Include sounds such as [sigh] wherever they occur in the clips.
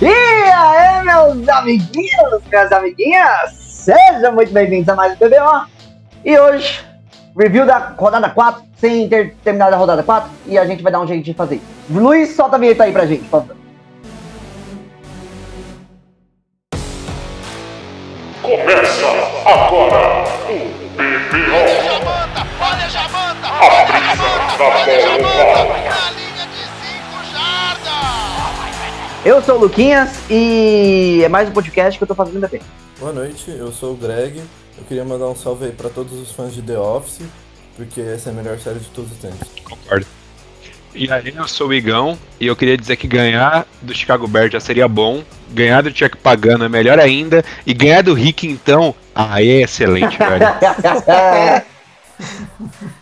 E aí, meus amiguinhos, minhas amiguinhas, sejam muito bem-vindos a mais um BBO. E hoje, review da rodada 4, sem ter terminado a rodada 4, e a gente vai dar um jeito de fazer. Luiz, solta a vinheta aí pra gente, por favor. Começa agora o BBO. Olha Jamanta, olha Jamanta, A olha brisa Jamanta, da olha bola Jamanta, Eu sou o Luquinhas e é mais um podcast que eu tô fazendo bem. Boa noite, eu sou o Greg. Eu queria mandar um salve aí pra todos os fãs de The Office, porque essa é a melhor série de todos os tempos. Concordo. E aí, eu sou o Igão e eu queria dizer que ganhar do Chicago Bears já seria bom, ganhar do Chuck Pagano é melhor ainda, e ganhar do Rick, então, aí é excelente, [laughs] velho.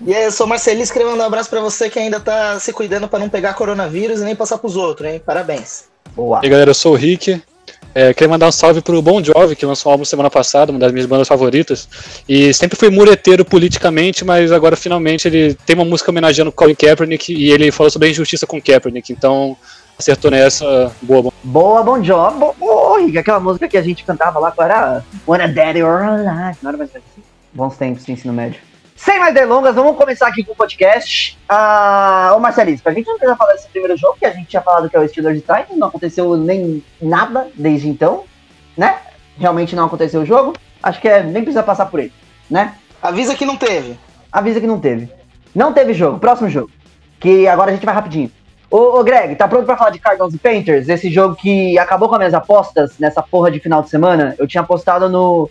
E aí, eu sou o Marcelinho escrevendo um abraço pra você que ainda tá se cuidando pra não pegar coronavírus e nem passar pros outros, hein? Parabéns. Boa. E aí, galera, eu sou o Rick. É, queria mandar um salve pro Bon Jovi, que lançou um álbum semana passada, uma das minhas bandas favoritas. E sempre fui mureteiro politicamente, mas agora finalmente ele tem uma música homenageando Colin Kaepernick e ele falou sobre a injustiça com Kaepernick. Então acertou nessa. Boa, bom. Boa, bom job. Bo- Boa, Rick, aquela música que a gente cantava lá, qual era? When a Daddy or Alive. Não era mais assim. Bons tempos de ensino médio. Sem mais delongas, vamos começar aqui com o podcast. Ah, ô Marcelisco, a gente não precisa falar desse primeiro jogo, que a gente tinha falado que é o Steelers de Titans, não aconteceu nem nada desde então, né? Realmente não aconteceu o jogo. Acho que é, nem precisa passar por ele, né? Avisa que não teve. Avisa que não teve. Não teve jogo, próximo jogo. Que agora a gente vai rapidinho. Ô, ô Greg, tá pronto pra falar de Cardinals e Painters? Esse jogo que acabou com as minhas apostas nessa porra de final de semana. Eu tinha apostado no,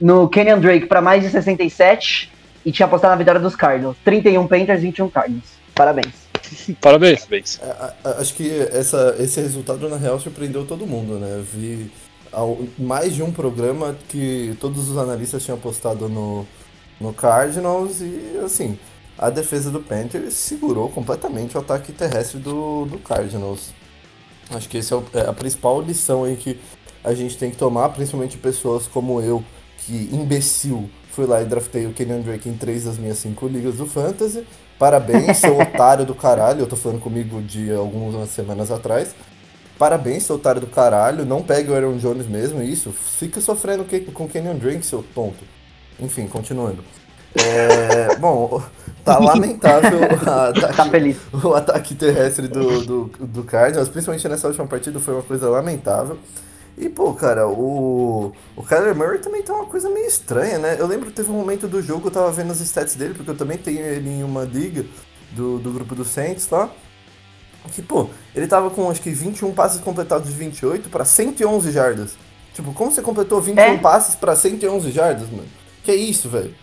no Kenyan Drake pra mais de 67 e tinha apostado na vitória dos Cardinals. 31 Painters, 21 Cardinals. Parabéns. [laughs] Parabéns. A- a- acho que essa, esse resultado, na real, surpreendeu todo mundo, né? Vi ao- mais de um programa que todos os analistas tinham apostado no, no Cardinals e, assim, a defesa do Panthers segurou completamente o ataque terrestre do, do Cardinals. Acho que essa é a principal lição aí que a gente tem que tomar, principalmente pessoas como eu, que imbecil, fui lá e draftei o Kenyon Drake em três das minhas cinco ligas do Fantasy. Parabéns, seu [laughs] otário do caralho. Eu tô falando comigo de algumas semanas atrás. Parabéns, seu otário do caralho. Não pegue o Aaron Jones mesmo, isso. Fica sofrendo que- com o Kenyon Drake, seu tonto. Enfim, continuando. É, [laughs] bom, tá lamentável a- [laughs] Tá feliz. o ataque terrestre do, do, do Cardinals, principalmente nessa última partida, foi uma coisa lamentável. E, pô, cara, o, o Kyler Murray também tá uma coisa meio estranha, né? Eu lembro que teve um momento do jogo, eu tava vendo as stats dele, porque eu também tenho ele em uma liga do, do grupo do Saints, tá? Que, pô, ele tava com acho que 21 passes completados de 28 pra 111 jardas. Tipo, como você completou 21 É. passes pra 111 jardas, mano? Que isso, velho?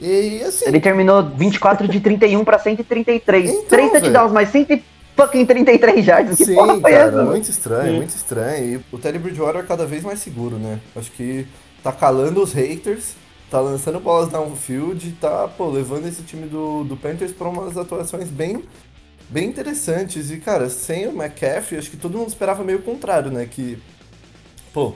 E assim. Ele terminou 24 de 31 pra 133. Então, 3 velho. touchdowns, mas 100 fucking 33 jardas. Que Sim, cara, essa? muito estranho, muito estranho. E o Teddy Bridgewater é cada vez mais seguro, né? Acho que tá calando os haters, tá lançando bolas downfield e tá, pô, levando esse time do, do Panthers pra umas atuações bem, bem interessantes. E, cara, sem o McCaffrey, acho que todo mundo esperava meio o contrário, né? Que, pô,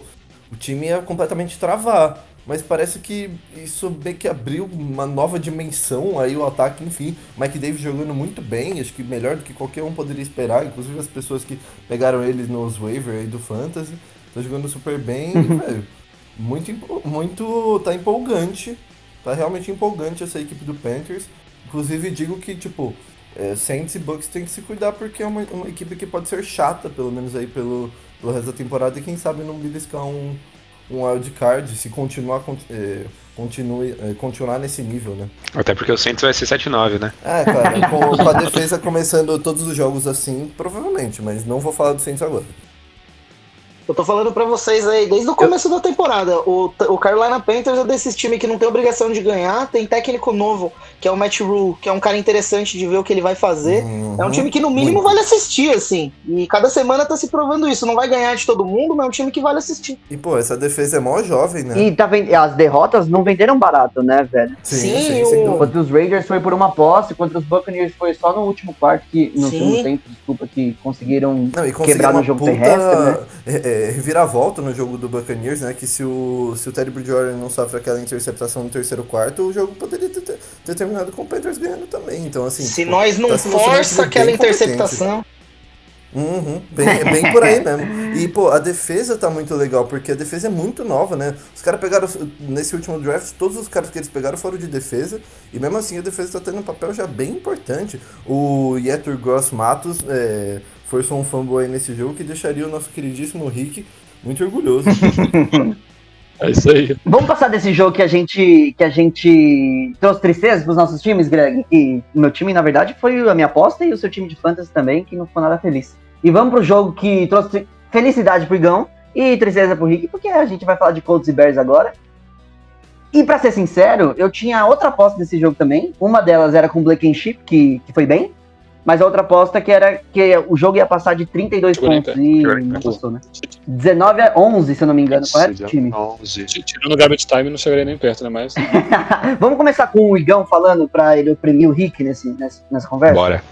o time ia completamente travar. Mas parece que isso meio que abriu uma nova dimensão aí o ataque, enfim. Mike Davis jogando muito bem, acho que melhor do que qualquer um poderia esperar, inclusive as pessoas que pegaram ele nos waiver aí do Fantasy. Tá jogando super bem, [laughs] velho. Muito, muito. tá empolgante. Tá realmente empolgante essa equipe do Panthers. Inclusive digo que, tipo, é, Saints e Bucks tem que se cuidar porque é uma, uma equipe que pode ser chata, pelo menos aí pelo, pelo resto da temporada, e quem sabe não beliscar um, um wildcard se continuar, con- é, continue, é, continuar nesse nível, né? Até porque o Saints vai ser 7-9, né? É, cara, com, com a [laughs] defesa começando todos os jogos assim, provavelmente, mas não vou falar do Saints agora. Eu tô falando pra vocês aí, desde o começo da temporada, o, o Carolina Panthers é desses times que não tem obrigação de ganhar, tem técnico novo, que é o Matt Rule, que é um cara interessante de ver o que ele vai fazer. Uhum. É um time que no mínimo Muito. vale assistir, assim. E cada semana tá se provando isso. Não vai ganhar de todo mundo, mas é um time que vale assistir. E, pô, essa defesa é mó jovem, né? E tá vend... as derrotas não venderam barato, né, velho? Sim, o- sem dúvida. Contra os Raiders foi por uma posse, contra os Buccaneers foi só no último quarto, que, no Sim. segundo tempo, desculpa, que conseguiram Não, e quebrar conseguiram no jogo puta, terrestre, né? é, é, reviravolta no jogo do Buccaneers, né? Que se o, se o Teddy Bridgewater não sofre aquela interceptação no terceiro quarto, o jogo poderia ter, ter- ter terminado com o Panthers ganhando também. Então, assim. Se pô, nós não tá força aquela interceptação. Uhum, bem, bem por aí mesmo. E, pô, a defesa tá muito legal, porque a defesa é muito nova, né? Os caras pegaram, nesse último draft, todos os caras que eles pegaram foram de defesa, e mesmo assim a defesa tá tendo um papel já bem importante. O Yetur Gross Matos é, forçou um fumble aí nesse jogo que deixaria o nosso queridíssimo Rick muito orgulhoso. [laughs] É isso aí. Vamos passar desse jogo que a gente que a gente trouxe tristeza pros nossos times, Greg. E o meu time, na verdade, foi a minha aposta e o seu time de fantasy também, que não foi nada feliz. E vamos pro jogo que trouxe felicidade pro Igão e tristeza pro Rick, porque a gente vai falar de Colts e Bears agora. E pra ser sincero, eu tinha outra aposta desse jogo também. Uma delas era com Black Chip, que, que foi bem. Mas a outra aposta que era que o jogo ia passar de 32 Segura em pontos pé, e segura em não pé. passou, né? 19 a 11, se eu não me engano, correto, time? 11. Tirando o garbage time, não chegaria nem perto, né? Mas. [laughs] Vamos começar com o Igão falando pra ele oprimir o Rick nesse, nessa, nessa conversa? Bora.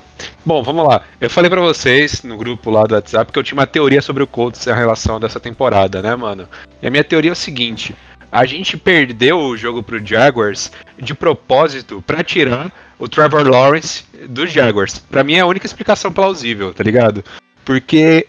Bom, vamos lá. Eu falei pra vocês no grupo lá do WhatsApp que eu tinha uma teoria sobre o Colts em relação dessa temporada, né, mano? E a minha teoria é o seguinte: a gente perdeu o jogo pro Jaguars de propósito pra tirar o Trevor Lawrence dos Jaguars. Pra mim é a única explicação plausível, tá ligado? Porque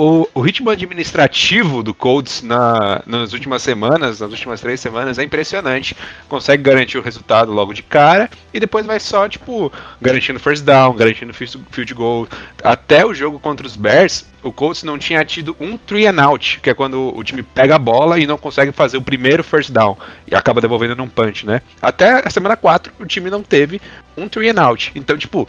o, o ritmo administrativo do Colts na, nas últimas semanas, nas últimas três semanas, é impressionante. Consegue garantir o resultado logo de cara e depois vai só, tipo, garantindo first down, garantindo field goal. Até o jogo contra os Bears, o Colts não tinha tido um three and out, que é quando o time pega a bola e não consegue fazer o primeiro first down e acaba devolvendo num punch, né? Até a semana 4, o time não teve um three and out. Então, tipo,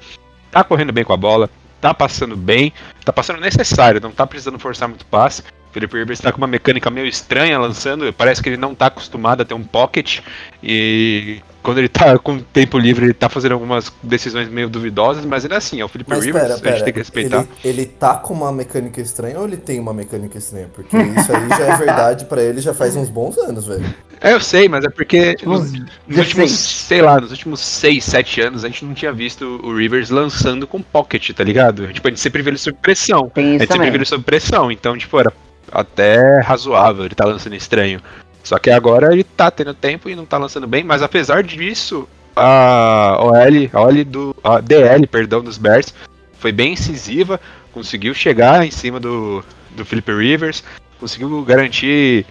tá correndo bem com a bola, tá passando bem, tá passando necessário, não tá precisando forçar muito passe. O Felipe Rivers tá com uma mecânica meio estranha lançando, parece que ele não tá acostumado a ter um pocket e quando ele tá com tempo livre ele tá fazendo algumas decisões meio duvidosas, mas ainda assim, é o Felipe Mas Rivers, pera, a gente pera. tem que respeitar. Ele, ele tá com uma mecânica estranha ou ele tem uma mecânica estranha? Porque isso aí já é verdade pra ele já faz uns bons anos, velho. É, eu sei, mas é porque nos, nos 16. últimos, sei lá, nos últimos 6, 7 anos a gente não tinha visto o Rivers lançando com pocket, tá ligado? Tipo, a gente sempre viu ele sob pressão. Tem A isso gente sempre também. viu ele sob pressão, então, tipo, era até razoável ele tá lançando estranho. Só que agora ele tá tendo tempo e não tá lançando bem, mas apesar disso, a OL, a OL do. A DL, perdão, dos Bears foi bem incisiva, conseguiu chegar em cima do, do Philip Rivers, conseguiu garantir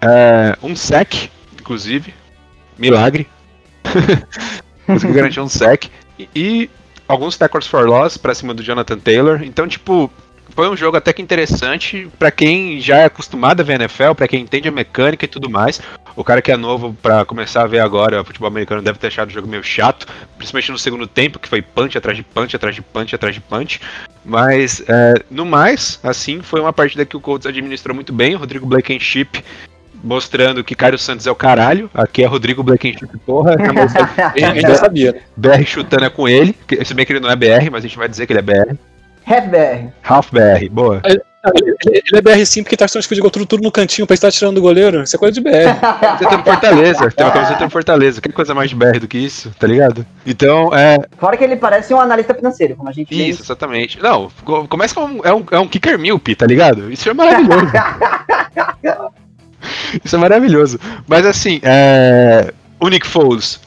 é, um sec, inclusive. Milagre. [laughs] conseguiu garantir um sec. E, e alguns tackles for loss pra cima do Jonathan Taylor. Então, tipo, foi um jogo até que interessante pra quem já é acostumado a ver NFL, pra quem entende a mecânica e tudo mais. O cara que é novo pra começar a ver agora o futebol americano deve ter achado o jogo meio chato, principalmente no segundo tempo, que foi punch atrás de punch, atrás de punch, atrás de punch. Mas, é, no mais, assim, foi uma partida que o Colts administrou muito bem. O Rodrigo Blankenship mostrando que Caio Santos é o caralho. Aqui é Rodrigo Blankenship, porra. A gente já sabia. [laughs] BR chutando é com ele. que- Se bem que ele não é BR, mas a gente vai dizer que ele é BR. Half BR. Half BR, boa. Ele, ele é BR sim porque tá achando que tudo, tudo no cantinho pra estar tirando do goleiro. Isso é coisa de BR. Você tá no Fortaleza, tem uma camiseta no Fortaleza. Que coisa mais de BR do que isso, tá ligado? Então, é. Fora que ele parece um analista financeiro, como a gente vê Isso, exatamente. Não, co- começa com. É um, é um kicker milp, tá ligado? Isso é maravilhoso. [laughs] Isso é maravilhoso. Mas assim, é. O Nick Foles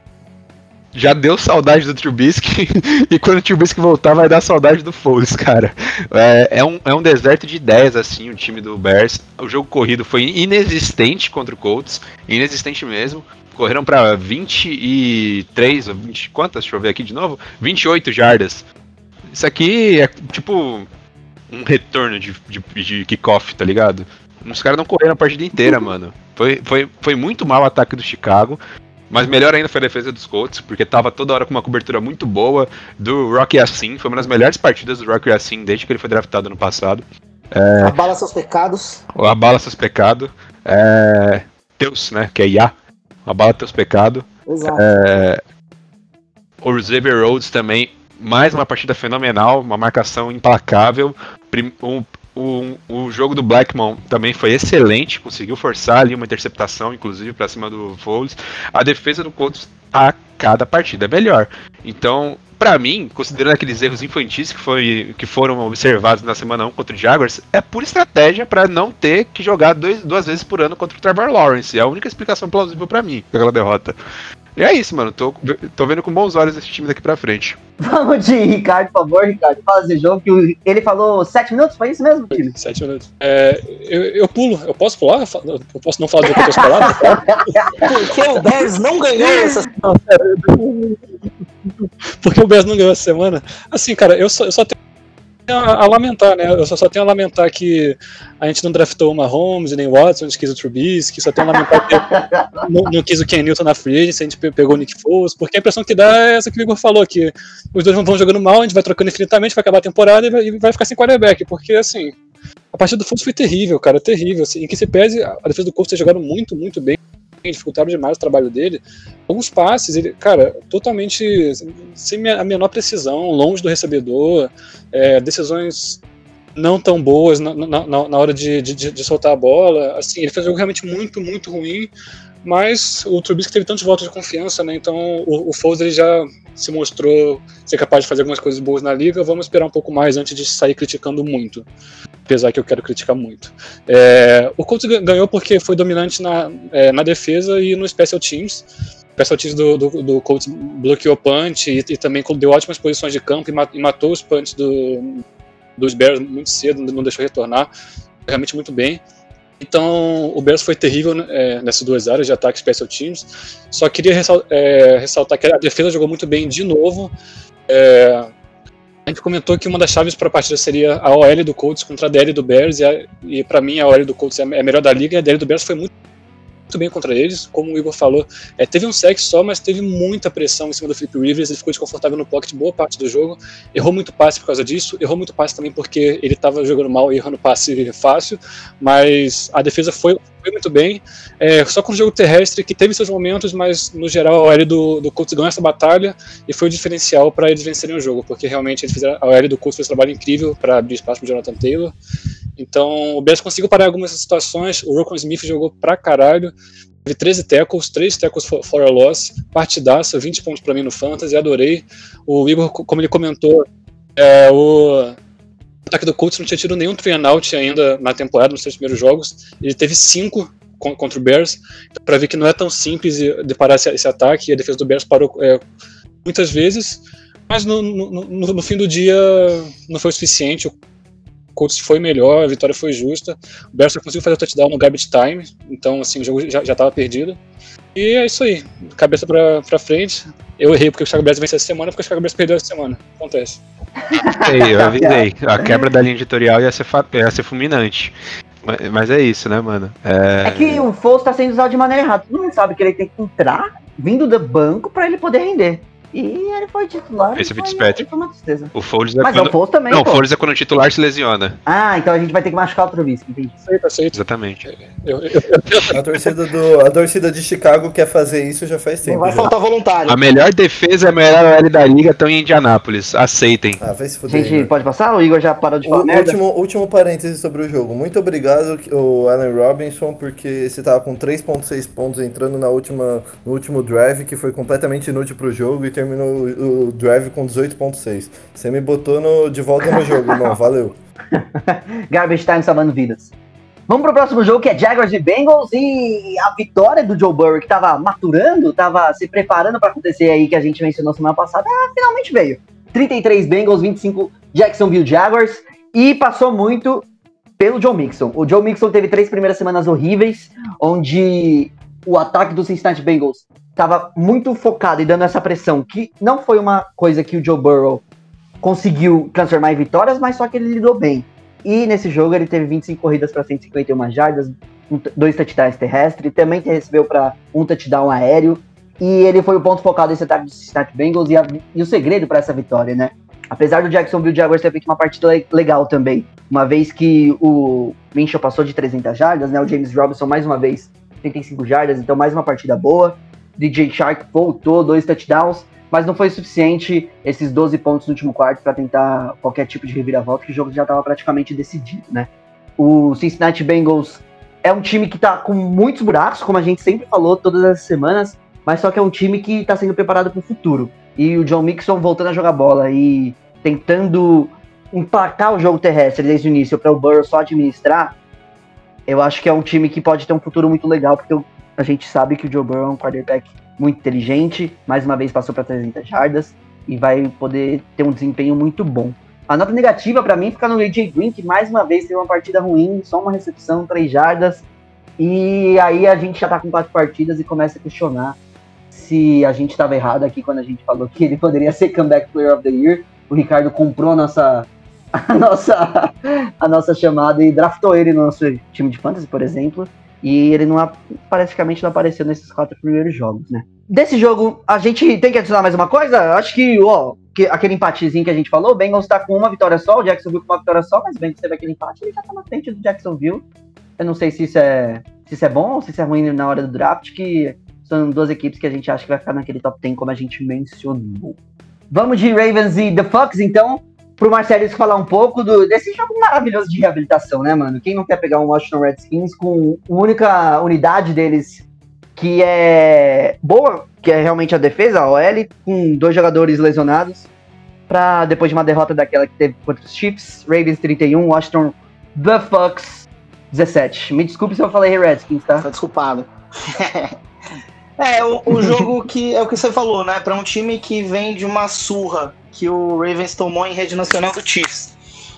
já deu saudade do Trubisky [laughs] e quando o Trubisky voltar vai dar saudade do Foles, cara. É, é um, é um deserto de ideias, assim, o time do Bears. O jogo corrido foi inexistente contra o Colts, inexistente mesmo. Correram pra 23, ou 20, quantas? Deixa eu ver aqui de novo. 28 jardas. Isso aqui é tipo um retorno de, de, de kickoff, tá ligado? Os caras não correram a partida inteira, mano. Foi, foi, foi muito mal o ataque do Chicago. Mas melhor ainda foi a defesa dos Colts, porque tava toda hora com uma cobertura muito boa do Rocky Assim. Foi uma das melhores partidas do Rocky Assim desde que ele foi draftado no passado. Abala seus pecados. Abala seus pecados. É... Teus, né? Que é Yah. Abala teus pecados. Exato. É, o Xavier Rhodes também, mais uma partida fenomenal, uma marcação implacável. Prim- O, o, jogo do Blackmon também foi excelente, conseguiu forçar ali uma interceptação, inclusive, para cima do Foles. A defesa do Colts a cada partida é melhor. Então, pra mim, considerando aqueles erros infantis que, foi, que foram observados na semana 1 contra o Jaguars, é pura estratégia pra não ter que jogar dois, duas vezes por ano contra o Trevor Lawrence. É a única explicação plausível pra mim, aquela derrota. E é isso, mano. Tô, tô vendo com bons olhos esse time daqui pra frente. Vamos de Ricardo, por favor, Ricardo. Fala desse jogo que ele falou sete minutos, foi isso mesmo, time? Sete minutos. É, eu, eu pulo, eu posso pular? Eu posso não falar do que eu tô esperando? [laughs] Porque o Bears não ganhou essa Porque o Bears não ganhou essa semana. Assim, cara, eu só, eu só tenho a, a lamentar, né? Eu só, só tenho a lamentar que a gente não draftou o Mahomes e nem o Watson, a gente quis o Trubisky, só tenho a lamentar que [laughs] não, não quis o Ken Newton na free agency, a gente pe- pegou o Nick Foles, porque a impressão que dá é essa que o Igor falou, que os dois vão jogando mal, a gente vai trocando infinitamente, vai acabar a temporada e vai, e vai ficar sem quarterback, porque assim, a partida do Foles foi terrível, cara, terrível, assim, em que se pese a a defesa do Colts ter jogado muito, muito bem, dificultaram demais o trabalho dele, alguns passes, ele, cara, totalmente sem a menor precisão, longe do recebedor, é, decisões não tão boas na, na, na- hora de, de, de soltar a bola. Assim, ele fez jogo realmente muito, muito ruim, mas o Trubisky teve tantos votos de confiança, né? Então o, o Foles já se mostrou ser capaz de fazer algumas coisas boas na liga. Vamos esperar um pouco mais antes de sair criticando muito. Apesar que eu quero criticar muito. É, o Colts gan- ganhou porque foi dominante na, é, na defesa e no special teams. Special teams do, do, do Colts bloqueou punch e, e também deu ótimas posições de campo e, e matou os punts do, dos Bears muito cedo, não deixou retornar. Realmente muito bem. Então, o Bears foi terrível né, é, nessas duas áreas de ataque special teams. Só queria ressal- é, ressaltar que a defesa jogou muito bem de novo. É, a gente comentou que uma das chaves para a partida seria a OL do Colts contra a DL do Bears, e, e para mim a OL do Colts é a melhor da liga, e a DL do Bears foi muito, muito bem contra eles, como o Igor falou. É, teve um sec só, mas teve muita pressão em cima do Philip Rivers, ele ficou desconfortável no pocket boa parte do jogo, errou muito passe por causa disso, errou muito passe também porque ele estava jogando mal e errando passe fácil, mas a defesa foi, foi muito bem. É, só com o jogo terrestre, que teve seus momentos, mas no geral a OL do, do Colts ganhou essa batalha e foi o diferencial para eles vencerem o jogo, porque realmente eles fizeram, a OL do Colts fez um trabalho incrível para abrir espaço para Jonathan Taylor. Então o Bears conseguiu parar algumas situações, o Rokon Smith jogou pra caralho, teve 13 tackles, 3 tackles for, a loss, partidaça, 20 pontos para mim no Fantasy, adorei. O Igor, co- como ele comentou, é, o ataque do Colts não tinha tido nenhum three out ainda na temporada, nos seus primeiros jogos. Ele teve cinco con- contra o Bears, então, para ver que não é tão simples de parar esse, esse ataque. E a defesa do Bears parou é, muitas vezes, mas no, no- no- no fim do dia não foi o suficiente. O Colts foi melhor, a vitória foi justa. O Bears só conseguiu fazer o touchdown no garbage time, então assim, o jogo já estava perdido. E é isso aí, cabeça pra, pra frente. Eu errei porque o Chicago Bears venceu essa semana, porque o Chicago Bears perdeu essa semana. Acontece. Ei, eu avisei. A quebra da linha editorial ia ser, fa- ia ser fulminante. Mas, mas é isso, né, mano? É que o Foles tá sendo usado de maneira errada. Todo mundo sabe que ele tem que entrar vindo do banco pra ele poder render. E ele foi titular. Esse foi, foi uma tristeza. O Foles é Mas é quando... o Foles também, Não, o. Foles é quando o titular se lesiona. Ah, então a gente vai ter que machucar o Trubisky, entendi. Aceito, aceito. Exatamente. Eu, eu, A torcida, do, a torcida de Chicago quer fazer isso já faz Não tempo. vai já. faltar voluntário. A melhor defesa e a melhor OL da liga estão em Indianápolis. Aceitem. Ah, vai se A fuder. gente Igor. pode passar? O Igor já parou de falar O último, último parêntese sobre o jogo. Muito obrigado, o Allen Robinson, porque você tava com 3.6 pontos entrando na última, no último drive, que foi completamente inútil pro jogo, e terminou o, drive com 18.6. Você me botou no- de volta no jogo, irmão. [laughs] Valeu. Garbage time salvando vidas. Vamos pro próximo jogo que é Jaguars e Bengals e a vitória do Joe Burrow que tava maturando, tava se preparando pra acontecer aí que a gente mencionou semana passada, ah, finalmente veio. 33 Bengals, 25 Jacksonville Jaguars e passou muito pelo Joe Mixon. O Joe Mixon teve três primeiras semanas horríveis, onde o ataque do Cincinnati Bengals estava muito focado e dando essa pressão, que não foi uma coisa que o Joe Burrow conseguiu transformar em vitórias, mas só que ele lidou bem. E nesse jogo ele teve 25 corridas para 151 jardas, dois touchdowns terrestres, também recebeu para um touchdown aéreo. E ele foi o ponto focado desse ataque do Cincinnati Bengals e, a- e o segredo para essa vitória, né? Apesar do Jacksonville Jaguars ter feito uma partida le- legal também, uma vez que o Minshew passou de 300 jardas, né? O James Robinson mais uma vez 35 jardas, então mais uma partida boa. DJ Shark voltou, dois touchdowns, mas não foi suficiente esses 12 pontos no último quarto para tentar qualquer tipo de reviravolta, que o jogo já estava praticamente decidido, né? O Cincinnati Bengals é um time que tá com muitos buracos, como a gente sempre falou todas as semanas, mas só que é um time que está sendo preparado para o futuro. E o John Mixon voltando a jogar bola e tentando empacar o jogo terrestre desde o início para o Burrow só administrar, eu acho que é um time que pode ter um futuro muito legal, porque eu- a gente sabe que o Joe Burrow é um quarterback muito inteligente, mais uma vez passou para 300 jardas e vai poder ter um desempenho muito bom. A nota negativa para mim fica no AJ Green, que mais uma vez teve uma partida ruim, só uma recepção, 3 jardas. E aí a gente já tá com quatro partidas e começa a questionar se a gente estava errado aqui quando a gente falou que ele poderia ser comeback player of the year. O Ricardo comprou a nossa [laughs] a nossa a nossa chamada e draftou ele no nosso time de fantasy, por exemplo. E ele não praticamente não apareceu nesses quatro primeiros jogos, né? Desse jogo, a gente tem que adicionar mais uma coisa? Acho que, ó, que, aquele empatezinho que a gente falou, o Bengals tá com uma vitória só, o Jacksonville com uma vitória só, mas bem que teve aquele empate, ele já tá na frente do Jacksonville. Eu não sei se isso é, se isso é bom ou se isso é ruim na hora do draft, que são duas equipes que a gente acha que vai ficar naquele top 10, como a gente mencionou. Vamos de Ravens e The Fox, então pro Marcelo falar um pouco do, desse jogo maravilhoso de reabilitação, né, mano? Quem não quer pegar um Washington Redskins com a única unidade deles que é boa, que é realmente a defesa, a OL, com dois jogadores lesionados, para depois de uma derrota daquela que teve contra os Chiefs, Ravens 31, Washington The Fox 17. Me desculpe se eu falei Redskins, tá? Tá desculpado. [laughs] é, o, o jogo que é o que você falou, né? Para um time que vem de uma surra que o Ravens tomou em rede nacional do Chiefs.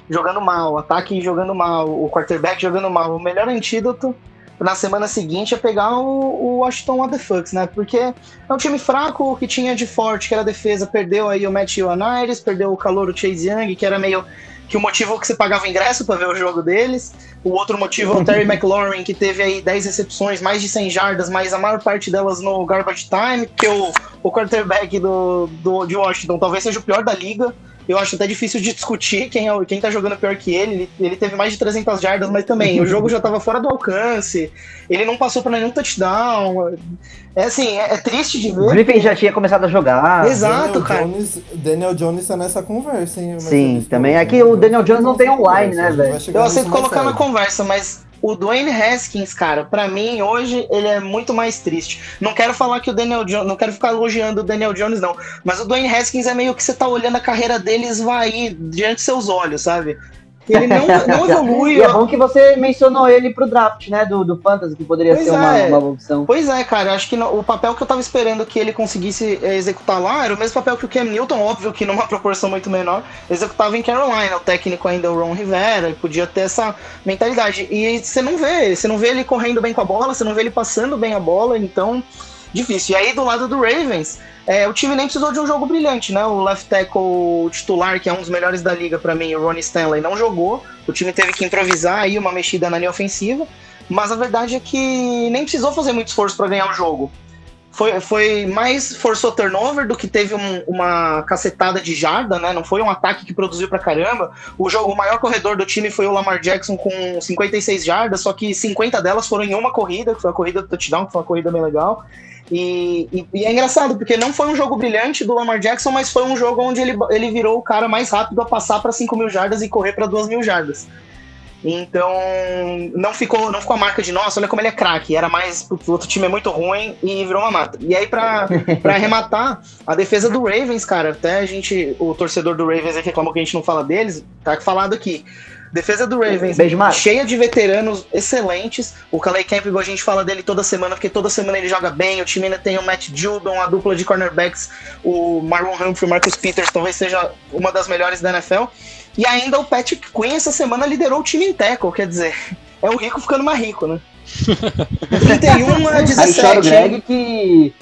Jogando mal, ataque jogando mal, o quarterback jogando mal. O melhor antídoto na semana seguinte é pegar o, o Washington What né? Porque é um time fraco que tinha de forte, que era defesa, perdeu aí o Matt Ioannidis, perdeu o calor o Chase Young, que era meio que o motivo que você pagava ingresso para ver o jogo deles. O outro motivo é o Terry [laughs] McLaurin, que teve aí 10 recepções, mais de 100 jardas, mas a maior parte delas no garbage time, que o, o quarterback do, do, de Washington talvez seja o pior da liga. Eu acho até difícil de discutir quem, é, quem tá jogando pior que ele. ele. ele. teve mais de 300 jardas, mas também o jogo já tava fora do alcance. Ele não passou para nenhum touchdown. É assim, é, é triste de ver. O Griffin já tinha começado a jogar. Exato, Daniel cara. Jones, Daniel Jones tá nessa conversa, hein? Sim, também. É que o Daniel Jones não tem online, né, velho? Eu aceito colocar na conversa, mas o Dwayne Haskins, cara, para mim hoje ele é muito mais triste. Não quero falar que o Daniel Jones, não quero ficar elogiando o Daniel Jones não, mas o Dwayne Haskins é meio que você tá olhando a carreira dele esvair diante dos seus olhos, sabe? Ele não, [laughs] não evolui. e é bom que você mencionou ele pro draft, né? Do, do Fantasy, que poderia Pois ser uma, é. uma opção. Pois é, cara, acho que no- o papel que eu tava esperando que ele conseguisse eh, executar lá era o mesmo papel que o Cam Newton, óbvio que numa [laughs] proporção muito menor, executava em Carolina. O técnico ainda é o Ron Rivera, e podia ter essa mentalidade. E você não vê, você não vê ele correndo bem com a bola, você não vê ele passando bem a bola, então difícil. E aí do lado do Ravens, é, o time nem precisou de um jogo brilhante, né? O left tackle titular, que é um dos melhores da liga pra mim, o Ronnie Stanley, não jogou. O time teve que improvisar aí uma mexida na linha ofensiva. Mas a verdade é que nem precisou fazer muito esforço pra ganhar o jogo. Foi, foi mais forçou turnover do que teve um- uma cacetada de jarda, né? Não foi um ataque que produziu pra caramba. O, jogo, o maior corredor do time foi o Lamar Jackson com 56 jardas, só que 50 delas foram em uma corrida, que foi a corrida do touchdown, que foi uma corrida bem legal. E, e- e é engraçado, porque não foi um jogo brilhante do Lamar Jackson, mas foi um jogo onde ele, ele virou o cara mais rápido a passar para 5 mil jardas e correr para 2 mil jardas. Então, não ficou, não ficou a marca de nossa, olha como ele é craque. Era mais, "Putz, o outro time é muito ruim e virou uma mata. E aí, pra, [laughs] pra arrematar, a defesa do Ravens, cara, até a gente, o torcedor do Ravens aí reclamou que a gente não fala deles, tá falado aqui. Defesa do Ravens, Beijo, cheia de veteranos excelentes. O Calais Campbell, a gente fala dele toda semana, porque toda semana ele joga bem. O time ainda tem o Matt Judon, a dupla de cornerbacks, o Marlon Humphrey, o Marcus Peters, talvez seja uma das melhores da NFL. E ainda o Patrick Quinn essa semana liderou o time em tackle, quer dizer, é o rico ficando mais rico, né? [laughs] 31 a Aí 17. chora o? Greg que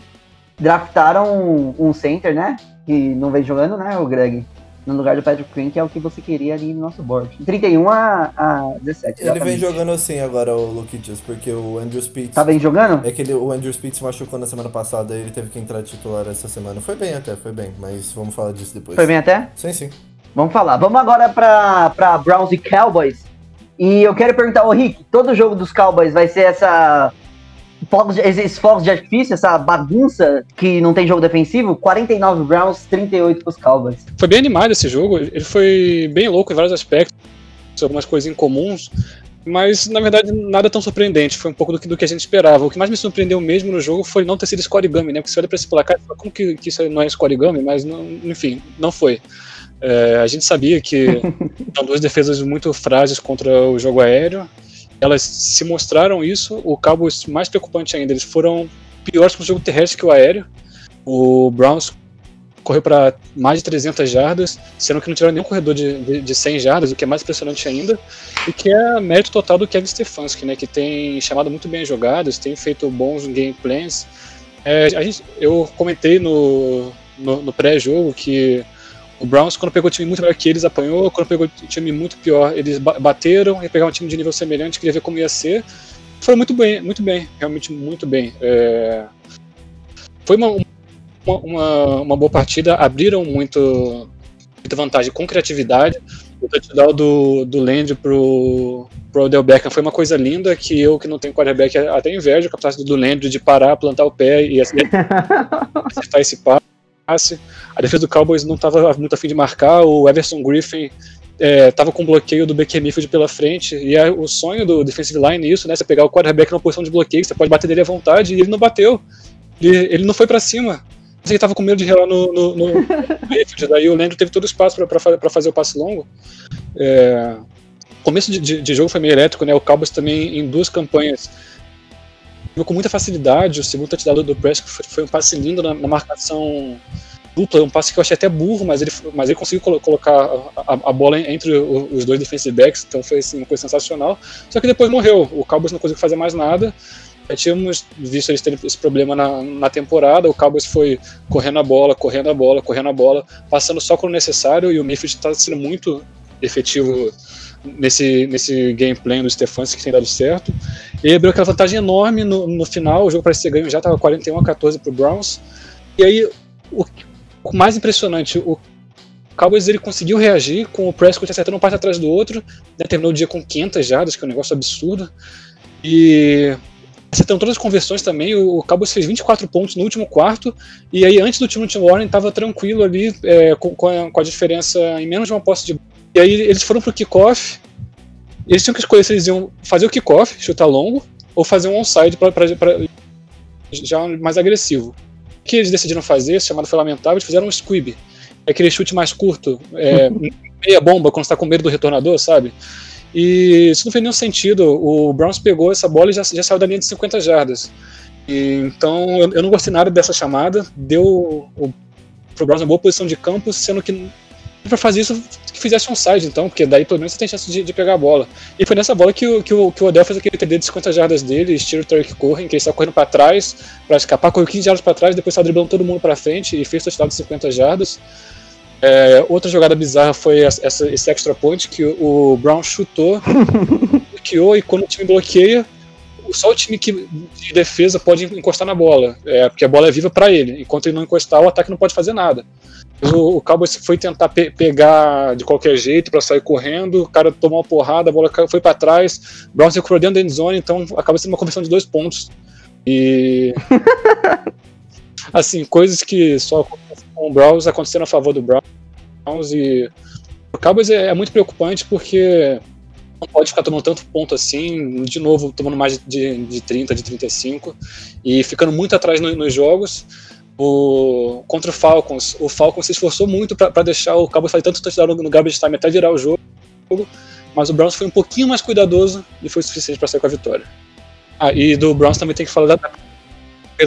draftaram um, center, né? Que não vem jogando, né, o Greg? No lugar do Patrick Quinn, que é o que você queria ali no nosso board. 31 a, a 17. Ele vem exatamente. jogando assim agora, o Luquidius, porque o Andrew Spitz. Tá bem jogando? É que ele, o Andrew Spitz machucou na semana passada e ele teve que entrar titular essa semana. Foi bem até, foi bem, mas vamos falar disso depois. Foi bem até? Sim, sim. Vamos falar. Vamos agora pra Browns e Cowboys. E eu quero perguntar, ô Rick, todo jogo dos Cowboys vai ser essa. Fogos esses fogos de artifício, essa bagunça que não tem jogo defensivo? 49 Browns, 38 pros Cowboys. Foi bem animado esse jogo, ele foi bem louco em vários aspectos, algumas coisas incomuns, mas na verdade nada tão surpreendente, foi um pouco do que, do que a gente esperava. O que mais me surpreendeu mesmo no jogo foi não ter sido scoregami, né? Porque você olha pra esse placar e fala, como que, que isso não é scoregami? Mas não, enfim, não foi. É, a gente sabia que [laughs] são duas defesas muito frágeis contra o jogo aéreo. Elas se mostraram isso. O Cowboys, mais preocupante ainda, eles foram piores com o jogo terrestre que o aéreo. O Browns correu para mais de 300 jardas, sendo que não tiveram nenhum corredor de, de, de 100 jardas, o que é mais impressionante ainda, e que é mérito total do Kevin Stefanski, né, que tem chamado muito bem as jogadas, tem feito bons game plans. É, a gente, eu comentei no, no, no pré-jogo que o Browns, quando pegou um time muito melhor que eles, apanhou, quando pegou um time muito pior, eles bateram, e pegar um time de nível semelhante, queria ver como ia ser. Foram muito bem, muito bem, realmente muito bem. É, foi uma, uma, uma, uma boa partida, abriram muito, muita vantagem com criatividade. O touchdown do, do Land pro, pro Odell Beckham foi uma coisa linda que eu, que não tenho quarterback, até invejo a capacidade do Land de parar, plantar o pé e acertar esse passe. A defesa do Cowboys não estava muito afim de marcar, o Everson Griffin estava é, com bloqueio do Baker Mayfield pela frente, e é o sonho do defensive line isso, né? Você pegar o quarterback numa posição de bloqueio, você pode bater dele à vontade, e ele não bateu. Ele, ele não foi para cima ele tava com medo de relar no, no, no Mayfield, daí o Landry teve todo o espaço para fazer o passe longo. É, começo de, de, de, jogo foi meio elétrico, né? O Cowboys também em duas campanhas com muita facilidade. O segundo touchdown do Prescott foi, um passe lindo na, na, marcação dupla, um passe que eu achei até burro, mas ele, mas ele conseguiu colo colocar a, a, bola entre os dois defensive backs, então foi assim, uma coisa sensacional. Só que depois morreu. O Cowboys não conseguiu fazer mais nada. Já tínhamos visto eles terem esse problema na, na temporada. O Cowboys foi correndo a bola, correndo a bola, correndo a bola, passando só quando necessário. E o Mayfield está sendo muito efetivo nesse, nesse gameplay do Stefanski que tem dado certo. E abriu aquela vantagem enorme no, no final. O jogo parece ser ganho já, estava 41 a 14 para o Browns. E aí, o, o mais impressionante, o Cowboys ele conseguiu reagir com o Prescott acertando um passe atrás do outro, né, terminou o dia com 500 jardas, que é um negócio absurdo. E acertando todas as conversões também, o, Cowboys fez 24 pontos no último quarto, e aí antes do time do Tim Warren estava tranquilo ali, é, com, com, a, com, a, diferença em menos de uma posse de E aí eles foram pro kickoff, eles tinham que escolher se eles iam fazer o kickoff, chutar longo, ou fazer um onside para já mais agressivo. O que eles decidiram fazer, esse chamado foi lamentável, eles fizeram um squib, aquele chute mais curto, é, [laughs] meia bomba, quando está com medo do retornador, sabe? E isso não fez nenhum sentido. O Browns pegou essa bola e já, já saiu da linha de 50 jardas. E, então eu, eu, não gostei nada dessa chamada. Deu o, pro Browns uma boa posição de campo, sendo que para fazer isso que fizesse um side, então, porque daí pelo menos você tem chance de, de, pegar a bola. E foi nessa bola que o, que o, que o Odell fez aquele TD de 50 jardas dele, estilo Tarek Corren, que ele saiu correndo para trás para escapar, correu 15 jardas para trás, depois saiu driblando todo mundo para frente e fez touchdown de 50 jardas. É, outra jogada bizarra foi essa, esse extra point que o Brown chutou, [laughs] bloqueou e quando o time bloqueia, só o time que, de defesa pode encostar na bola, é, porque a bola é viva para ele. Enquanto ele não encostar, o ataque não pode fazer nada. O, o Cowboys foi tentar pe pegar de qualquer jeito para sair correndo, o cara tomou uma porrada, a bola foi para trás, Brown se curou dentro da endzone, então acaba sendo uma conversão de dois pontos. E. [laughs] assim, coisas que só com o Browns acontecendo a favor do Browns e o Cowboys é, é muito preocupante porque não pode ficar tomando tanto ponto assim, de novo tomando mais de, de 30, de 35 e ficando muito atrás no, nos jogos. O, contra o Falcons, o Falcons se esforçou muito para deixar o Cowboys fazer tanto touchdown no, no garbage time até virar o jogo, mas o Browns foi um pouquinho mais cuidadoso e foi suficiente para sair com a vitória. Ah, e do Browns também tem que falar da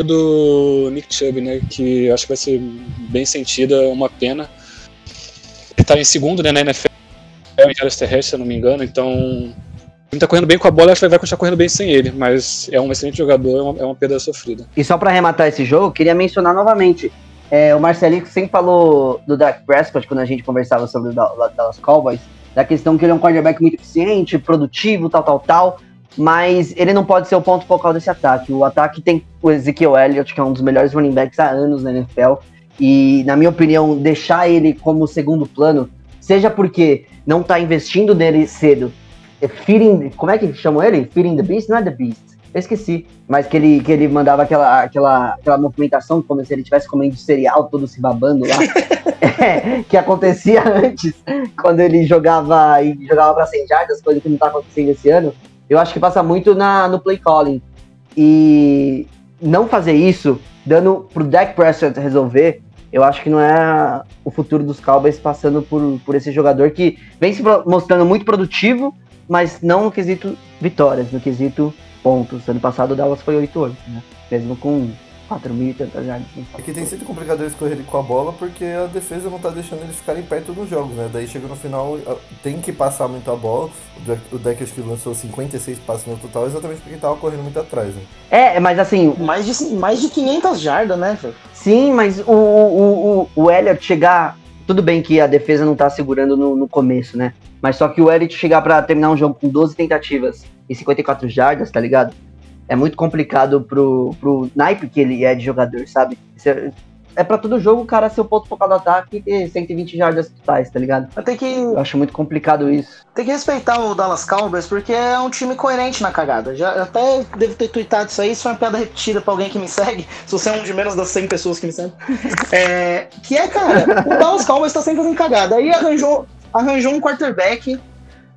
do Nick Chubb, né? Que acho que vai ser bem sentida, uma pena. Ele tá em segundo né, na NFL em áreas terrestres, se eu não me engano, então. Ele tá correndo bem com a bola, acho que vai continuar correndo bem sem ele, mas é um excelente jogador, é uma, é uma perda sofrida. E só para arrematar esse jogo, queria mencionar novamente. É, o Marcelinho sempre falou do Dak Prescott quando a gente conversava sobre o Dallas Cowboys, da questão que ele é um quarterback muito eficiente, produtivo, tal, tal, tal mas ele não pode ser o ponto focal desse ataque. O ataque tem o Ezekiel Elliott, que é um dos melhores running backs há anos na NFL, e, na minha opinião, deixar ele como segundo plano, seja porque não tá investindo nele cedo, é feeding, como é que chamam ele? Feeding the Beast? Não é The Beast. Eu esqueci, mas que ele, que ele mandava aquela, aquela, aquela movimentação como se ele estivesse comendo cereal, todo se babando lá, [laughs] [laughs] é, que acontecia antes, quando ele jogava e jogava para 100 jardas, coisa que não tá acontecendo esse ano eu acho que passa muito na, no play calling. E não fazer isso, dando pro Dak Prescott resolver, eu acho que não é o futuro dos Cowboys passando por, por esse jogador que vem se mostrando muito produtivo, mas não no quesito vitórias, no quesito pontos. Ano passado o Dallas foi 8-8, né? Mesmo com 4 mil e tantas jardas. É que tem sido complicado eles correrem com a bola porque a defesa não tá deixando eles ficarem perto nos jogos, né? Daí chega no final, tem que passar muito a bola. O deck, acho que lançou 56 passes no total, exatamente porque tava correndo muito atrás, né? É, mas assim, Mais de, mais de 500 jardas, né, velho? sim, mas o, o, o, o Elliott chegar. Tudo bem que a defesa não tá segurando no, no começo, né? Mas só que o Elliott chegar pra terminar um jogo com 12 tentativas e 54 jardas, tá ligado? É muito complicado pro, pro naipe que ele é de jogador, sabe? Isso É, é pra todo jogo o cara ser o ponto focado do ataque e ter 120 jardas totais, tá ligado? Tem que, Eu acho muito complicado isso. tem que respeitar o Dallas Cowboys porque é um time coerente na cagada. Já até devo ter tweetado isso aí, isso foi uma piada repetida pra alguém que me segue. [laughs] Se você é um de menos das 100 pessoas que me seguem. [laughs] É, que é, cara, o Dallas Cowboys tá sempre fazendo cagada. Aí arranjou, arranjou um quarterback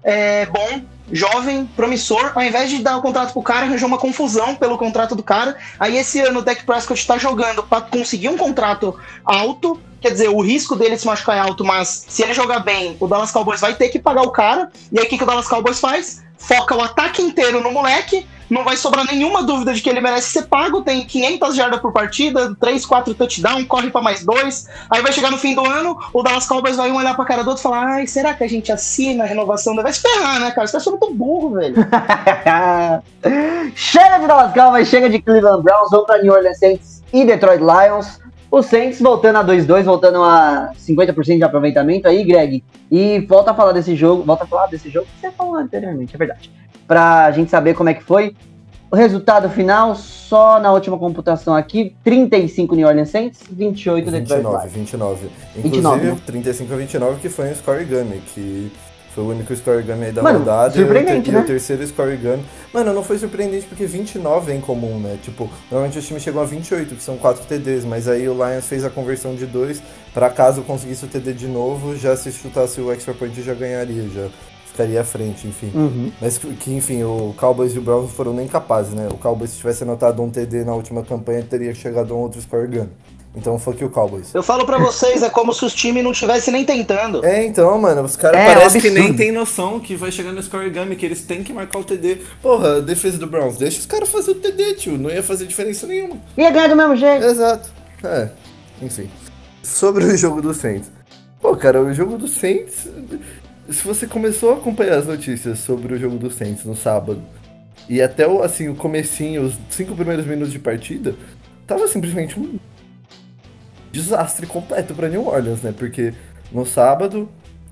é, bom, jovem, promissor. Ao invés de dar o contrato pro cara, arranjou uma confusão pelo contrato do cara. Aí esse ano o Dak Prescott tá jogando pra conseguir um contrato alto. Quer dizer, o risco dele se machucar é alto, mas se ele jogar bem, o Dallas Cowboys vai ter que pagar o cara. E aí o que, que o Dallas Cowboys faz? Foca o ataque inteiro no moleque. Não vai sobrar nenhuma dúvida de que ele merece ser pago. Tem 500 jardas por partida, 3, 4 touchdowns, corre pra mais dois. Aí vai chegar no fim do ano, o Dallas Cowboys vai um olhar pra cara do outro e falar: Ai, será que a gente assina a renovação? Vai se ferrar, né, cara? Você tá sendo muito burro, velho. [laughs] chega de Dallas Cowboys, chega de Cleveland Browns, vamos pra New Orleans Saints e Detroit Lions. Os Saints voltando a 2-2, voltando a 50% de aproveitamento aí, Greg. E volta a falar desse jogo, volta a falar desse jogo que você falou anteriormente, é verdade. Pra gente saber como é que foi. O resultado final, só na última computação aqui, 35 New Orleans Saints, 28 Detroit 29, Lions. 29. 29, Inclusive, né? 35 a 29, que foi um score gun, que foi o único score gun aí da Mano, rodada. surpreendente, e, o, né? e o terceiro. Mano, não foi surpreendente porque 29 é incomum, né? Tipo, normalmente os times chegam a 28, que são 4 TDs, mas aí o Lions fez a conversão de 2, pra caso conseguisse o TD de novo, já se chutasse o extra point já ganharia, já ficaria à frente, enfim. Uhum. Mas que, que, enfim, o Cowboys e o Browns foram nem capazes, né? O Cowboys, se tivesse anotado um TD na última campanha, teria chegado a um outro score gun. Então foi que o Cowboys. Eu falo pra vocês, é como se os times não estivessem nem tentando. É, então, mano, os caras É, parecem que nem tem noção que vai chegar no score game, que eles têm que marcar o TD. Porra, defesa do Browns, deixa os caras fazer o TD, tio. Não ia fazer diferença nenhuma. Ia ganhar do mesmo jeito. Exato. É, enfim. Sobre o jogo do Saints. Pô, cara, o jogo do Saints. Se você começou a acompanhar as notícias sobre o jogo do Saints no sábado, e até o, assim, o comecinho, os cinco primeiros minutos de partida, tava simplesmente um desastre completo pra New Orleans, né? Porque no sábado,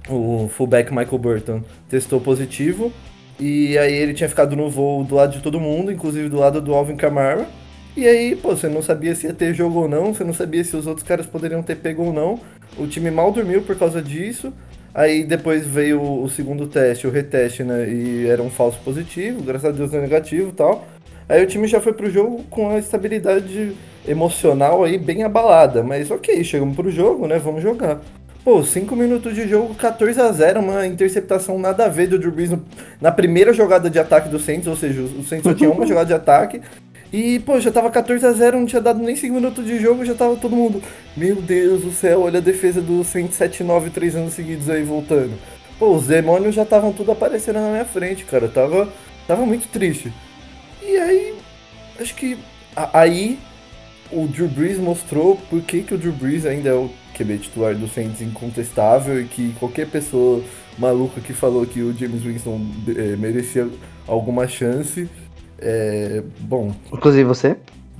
o fullback Michael Burton testou positivo, e aí ele tinha ficado no voo do lado de todo mundo, inclusive do lado do Alvin Kamara. E aí, pô, você não sabia se ia ter jogo ou não, você não sabia se os outros caras poderiam ter pego ou não. O time mal dormiu por causa disso. Aí depois veio o, o segundo teste, o reteste, né? E era um falso positivo, graças a Deus não é negativo e tal. Aí o time já foi pro jogo com a estabilidade emocional aí bem abalada. Mas ok, chegamos pro jogo, né? Vamos jogar. Pô, 5 minutos de jogo, 14 a 0 uma interceptação nada a ver do Drew Brees no- na primeira jogada de ataque do Saints, ou seja, o Saints só tinha uma [laughs] jogada de ataque. E, pô, já tava 14 a 0 não tinha dado nem 5 minutos de jogo, já tava todo mundo. Meu Deus do céu, olha a defesa do Saints 7-9 três anos seguidos aí voltando. Pô, os demônios já estavam tudo aparecendo na minha frente, cara. Tava, tava muito triste. E aí, acho que a- aí o Drew Brees mostrou por que, que o Drew Brees ainda é o QB titular do Saints incontestável e que qualquer pessoa maluca que falou que o James Winston eh, merecia alguma chance, é, bom, Inclusive você.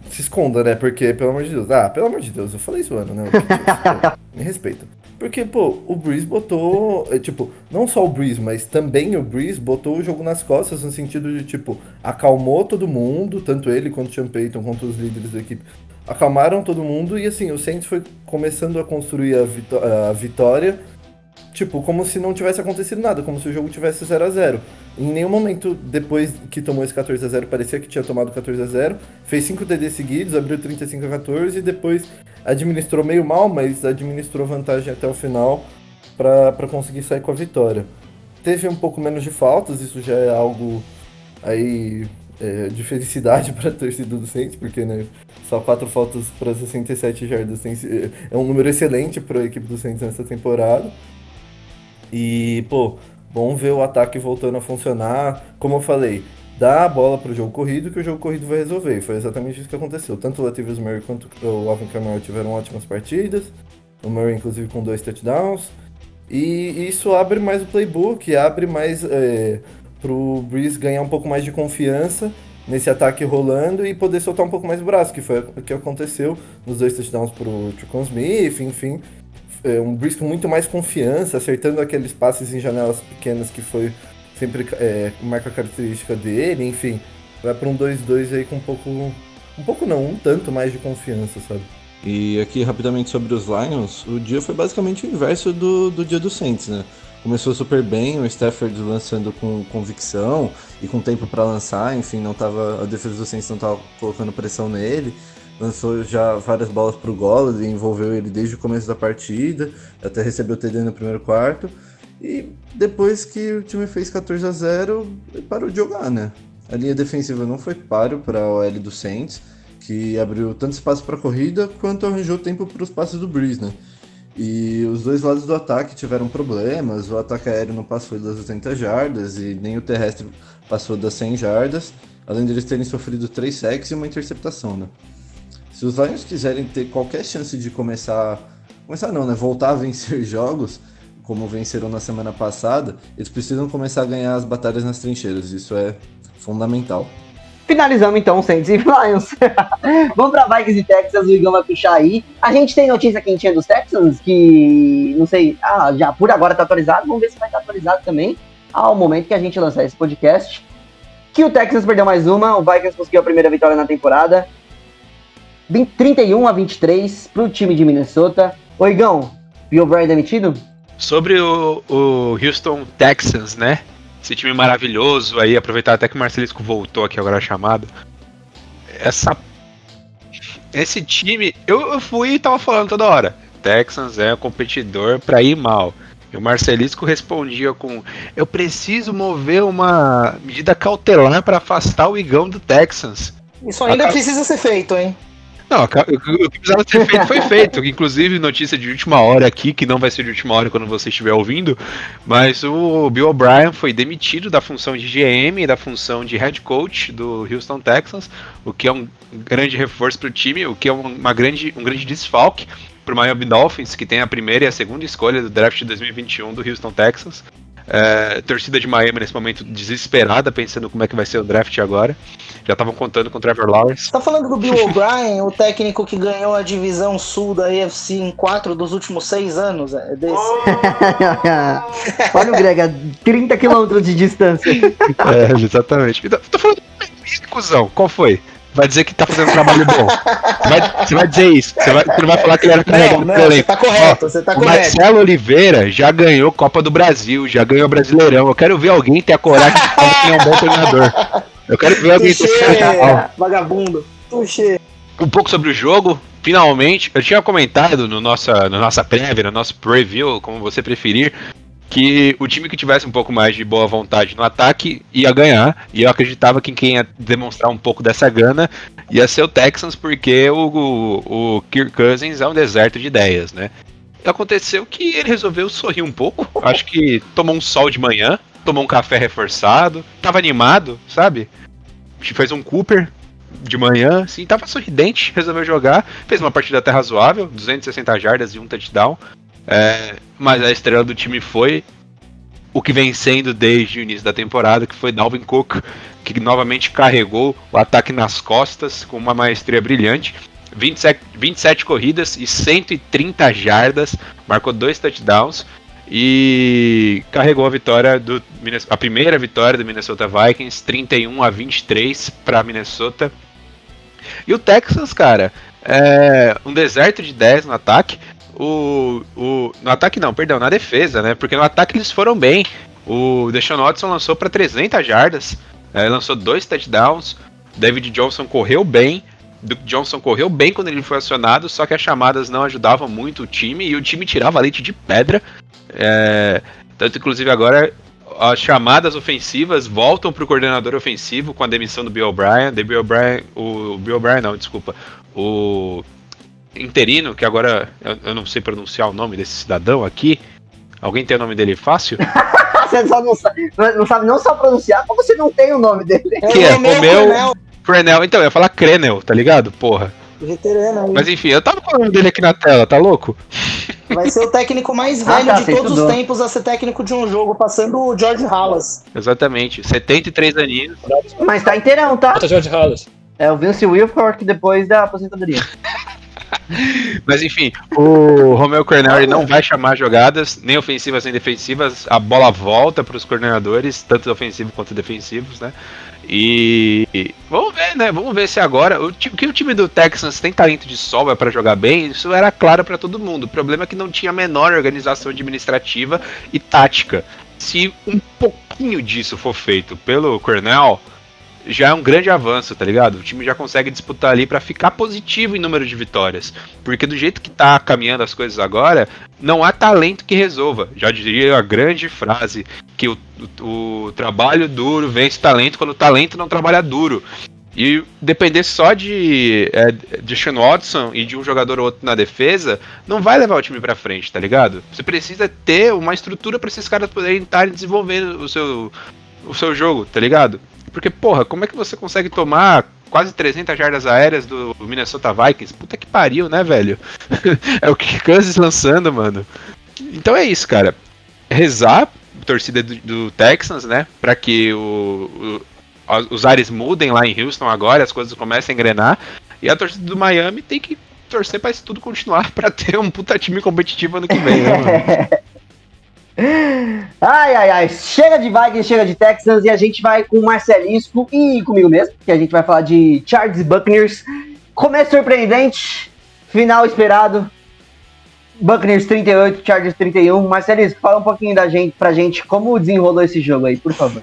se esconda, né? Porque, pelo amor de Deus. Ah, pelo amor de Deus, eu falei zoando, né? Pô, [laughs] Me respeita. Porque, pô, o Breeze botou. é, Tipo, não só o Breeze, mas também o Breeze botou o jogo nas costas, no sentido de, tipo, acalmou todo mundo, tanto ele quanto o Sean Payton, quanto os líderes da equipe. Acalmaram todo mundo e, assim, o Saints foi começando a construir a, vitó- a vitória, tipo, como se não tivesse acontecido nada, como se o jogo tivesse 0 a 0 Em nenhum momento, depois que tomou esse 14 a 0 parecia que tinha tomado 14 a 0 Fez 5 TD seguidos, abriu 35 a 14 e depois administrou meio mal, mas administrou vantagem até o final para conseguir sair com a vitória. Teve um pouco menos de faltas, isso já é algo aí é, de felicidade [laughs] para a torcida do Saints, porque né, só 4 faltas para 67 jardas se- é um número excelente para a equipe do Saints nessa temporada. E, pô, bom ver o ataque voltando a funcionar. Como eu falei, dá a bola para o jogo corrido que o jogo corrido vai resolver. E foi exatamente isso que aconteceu. Tanto o Latavius Murray quanto o Alvin Kamara tiveram ótimas partidas. O Murray, inclusive, com dois touchdowns. E isso abre mais o playbook, abre mais é, pro Breeze ganhar um pouco mais de confiança nesse ataque rolando e poder soltar um pouco mais o braço, que foi o que aconteceu nos dois touchdowns pro Tricon Smith, enfim. É, um com muito mais confiança, acertando aqueles passes em janelas pequenas que foi sempre é, marca característica dele, enfim. Vai para um 2-2 aí com um pouco. Um pouco não, um tanto mais de confiança, sabe? E aqui rapidamente sobre os Lions, o dia foi basicamente o inverso do, do dia do Saints, né? Começou super bem, o Stafford lançando com convicção e com tempo para lançar, enfim, não tava a defesa do Saints não estava colocando pressão nele. Lançou já várias bolas pro Golladay, envolveu ele desde o começo da partida, até recebeu o TD no primeiro quarto. E depois que o time fez 14 a 0, ele parou de jogar, né? A linha defensiva não foi páreo para a OL do Saints, que abriu tanto espaço para corrida quanto arranjou tempo para os passes do Breeze, né? E os dois lados do ataque tiveram problemas, o ataque aéreo não passou das 80 jardas e nem o terrestre passou das 100 jardas, além de eles terem sofrido 3 sacks e uma interceptação, né? Se os Lions quiserem ter qualquer chance de começar, começar não, né, voltar a vencer [laughs] jogos, como venceram na semana passada, eles precisam começar a ganhar as batalhas nas trincheiras, isso é fundamental. Finalizamos então Saints e [laughs] Lions. Vamos para Vikings e Texans, o Igão vai puxar aí. A gente tem notícia quentinha dos Texans, que não sei, ah, já por agora tá atualizado, vamos ver se vai estar atualizado também ao momento que a gente lançar esse podcast. Que o Texans perdeu mais uma, o Vikings conseguiu a primeira vitória na temporada. 31 a 23 pro time de Minnesota. O Igão, Bill O'Brien demitido? Sobre o, o Houston Texans, né? Esse time maravilhoso aí, aproveitar até que o Marcelisco voltou aqui agora a chamada. Essa. Esse time, eu, eu fui e tava falando toda hora. Texans é um competidor pra ir mal. E o Marcelisco respondia com: Eu preciso mover uma medida cautelar para afastar o Igão do Texans. Isso ainda precisa ser feito, hein? Não, o que precisava ser feito foi feito. [laughs] Inclusive, notícia de última hora aqui, que não vai ser de última hora quando você estiver ouvindo, mas o Bill O'Brien foi demitido da função de GM e da função de head coach do Houston Texans, o que é um grande reforço para o time, o que é uma grande, um grande desfalque para o Miami Dolphins, que tem a primeira e a segunda escolha do draft de 2021 do Houston Texans. É, torcida de Miami nesse momento desesperada, pensando como é que vai ser o draft agora. Já estavam contando com o Trevor Lawrence. Tá falando do Bill O'Brien, o técnico que ganhou a divisão sul da AFC em quatro dos últimos seis anos? É desse? [laughs] Olha o Greg, a 30 quilômetros de distância. [laughs] É, exatamente. Então, tô falando, cuzão, qual foi? Vai dizer que tá fazendo um trabalho bom. Você vai, você vai dizer isso. Você, vai, você não vai falar que ele era carregado não, não, Você tá correto, Ó, você tá correto. Marcelo Oliveira já ganhou Copa do Brasil, já ganhou Brasileirão. Eu quero ver alguém ter a coragem de falar que é um bom treinador. Eu quero ver alguém ter a Vagabundo. Tuxê. Um pouco sobre o jogo. Finalmente, eu tinha comentado no nossa, no nossa prévia, no nosso preview, como você preferir, que o time que tivesse um pouco mais de boa vontade no ataque ia ganhar. E eu acreditava que quem ia demonstrar um pouco dessa gana ia ser o Texans, porque o, o, o Kirk Cousins é um deserto de ideias, né? Aconteceu que ele resolveu sorrir um pouco. [laughs] Acho que tomou um sol de manhã, tomou um café reforçado, tava animado, sabe? Fez um Cooper de manhã, assim, tava sorridente, resolveu jogar, fez uma partida até razoável, 260 jardas e um touchdown. É, mas a estrela do time foi o que vem sendo desde o início da temporada, que foi Dalvin Cook, que novamente carregou o ataque nas costas com uma maestria brilhante. 27, 27 corridas e 130 jardas, marcou dois touchdowns e carregou a vitória do a primeira vitória do Minnesota Vikings, 31 a 23 para Minnesota. E o Texas, cara, é um deserto de 10 no ataque o, o. No ataque não, perdão, na defesa, né? Porque no ataque eles foram bem. O Deshaun Watson lançou para 300 jardas, é, lançou dois touchdowns. David Johnson correu bem. Duke Johnson correu bem quando ele foi acionado, só que as chamadas não ajudavam muito o time e o time tirava leite de pedra. É, tanto, inclusive, agora as chamadas ofensivas voltam para o coordenador ofensivo com a demissão do Bill O'Brien. Bill O'Brien, o Bill O'Brien não, desculpa. O interino, que agora eu, eu, não sei pronunciar o nome desse cidadão aqui. Alguém tem o nome dele fácil? [laughs] você só não sabe, não sabe não só pronunciar, como você não tem o nome dele. Que é? Romeu Romeu- Coronel, Crenel, então, eu ia falar Crenel, tá ligado? Porra. veterano aí. Mas enfim, eu tava com o nome dele aqui na tela, tá louco? [laughs] Vai ser o técnico mais Ah, velho tá, de todos estudou. os tempos a ser técnico de um jogo, passando o George Halas. Exatamente, 73 aninhos. Mas tá inteirão, tá? Bota George Hallas. É o Vince Wilfork depois da aposentadoria. [laughs] [laughs] Mas enfim, o Romeu Cornell não vai chamar jogadas, nem ofensivas nem defensivas. A bola volta para os coordenadores, tanto ofensivos quanto defensivos, né? E vamos ver, né? Vamos ver se agora. O que o time do Texans tem talento de sobra para jogar bem, isso era claro para todo mundo. O problema é que não tinha a menor organização administrativa e tática. Se um pouquinho disso for feito pelo Cornell, já é um grande avanço, tá ligado? O time já consegue disputar ali pra ficar positivo em número de vitórias. Porque do jeito que tá caminhando as coisas agora, não há talento que resolva. Já diria a grande frase que o, o, o trabalho duro vence talento quando o talento não trabalha duro. E depender só de, é, de Sean Watson e de um jogador ou outro na defesa, não vai levar o time pra frente, tá ligado? Você precisa ter uma estrutura pra esses caras poderem estar desenvolvendo o seu, o seu jogo, tá ligado? Porque, porra, como é que você consegue tomar quase 300 jardas aéreas do Minnesota Vikings? Puta que pariu, né, velho? [laughs] é o Kirk Cousins lançando, mano. Então é isso, cara. Rezar, torcida do, do Texans, né? Pra que o, o- os ares mudem lá em Houston agora, as coisas comecem a engrenar. E a torcida do Miami tem que torcer pra isso tudo continuar [laughs] pra ter um puta time competitivo ano que vem, né, mano? [laughs] Ai, ai, ai. Chega de Vikings, chega de Texans e a gente vai com o Marcelisco e comigo mesmo, que a gente vai falar de Chargers e Buccaneers. Começo surpreendente, final esperado. Buccaneers 38, Chargers 31. Marcelisco, fala um pouquinho da gente, pra gente como desenrolou esse jogo aí, por favor.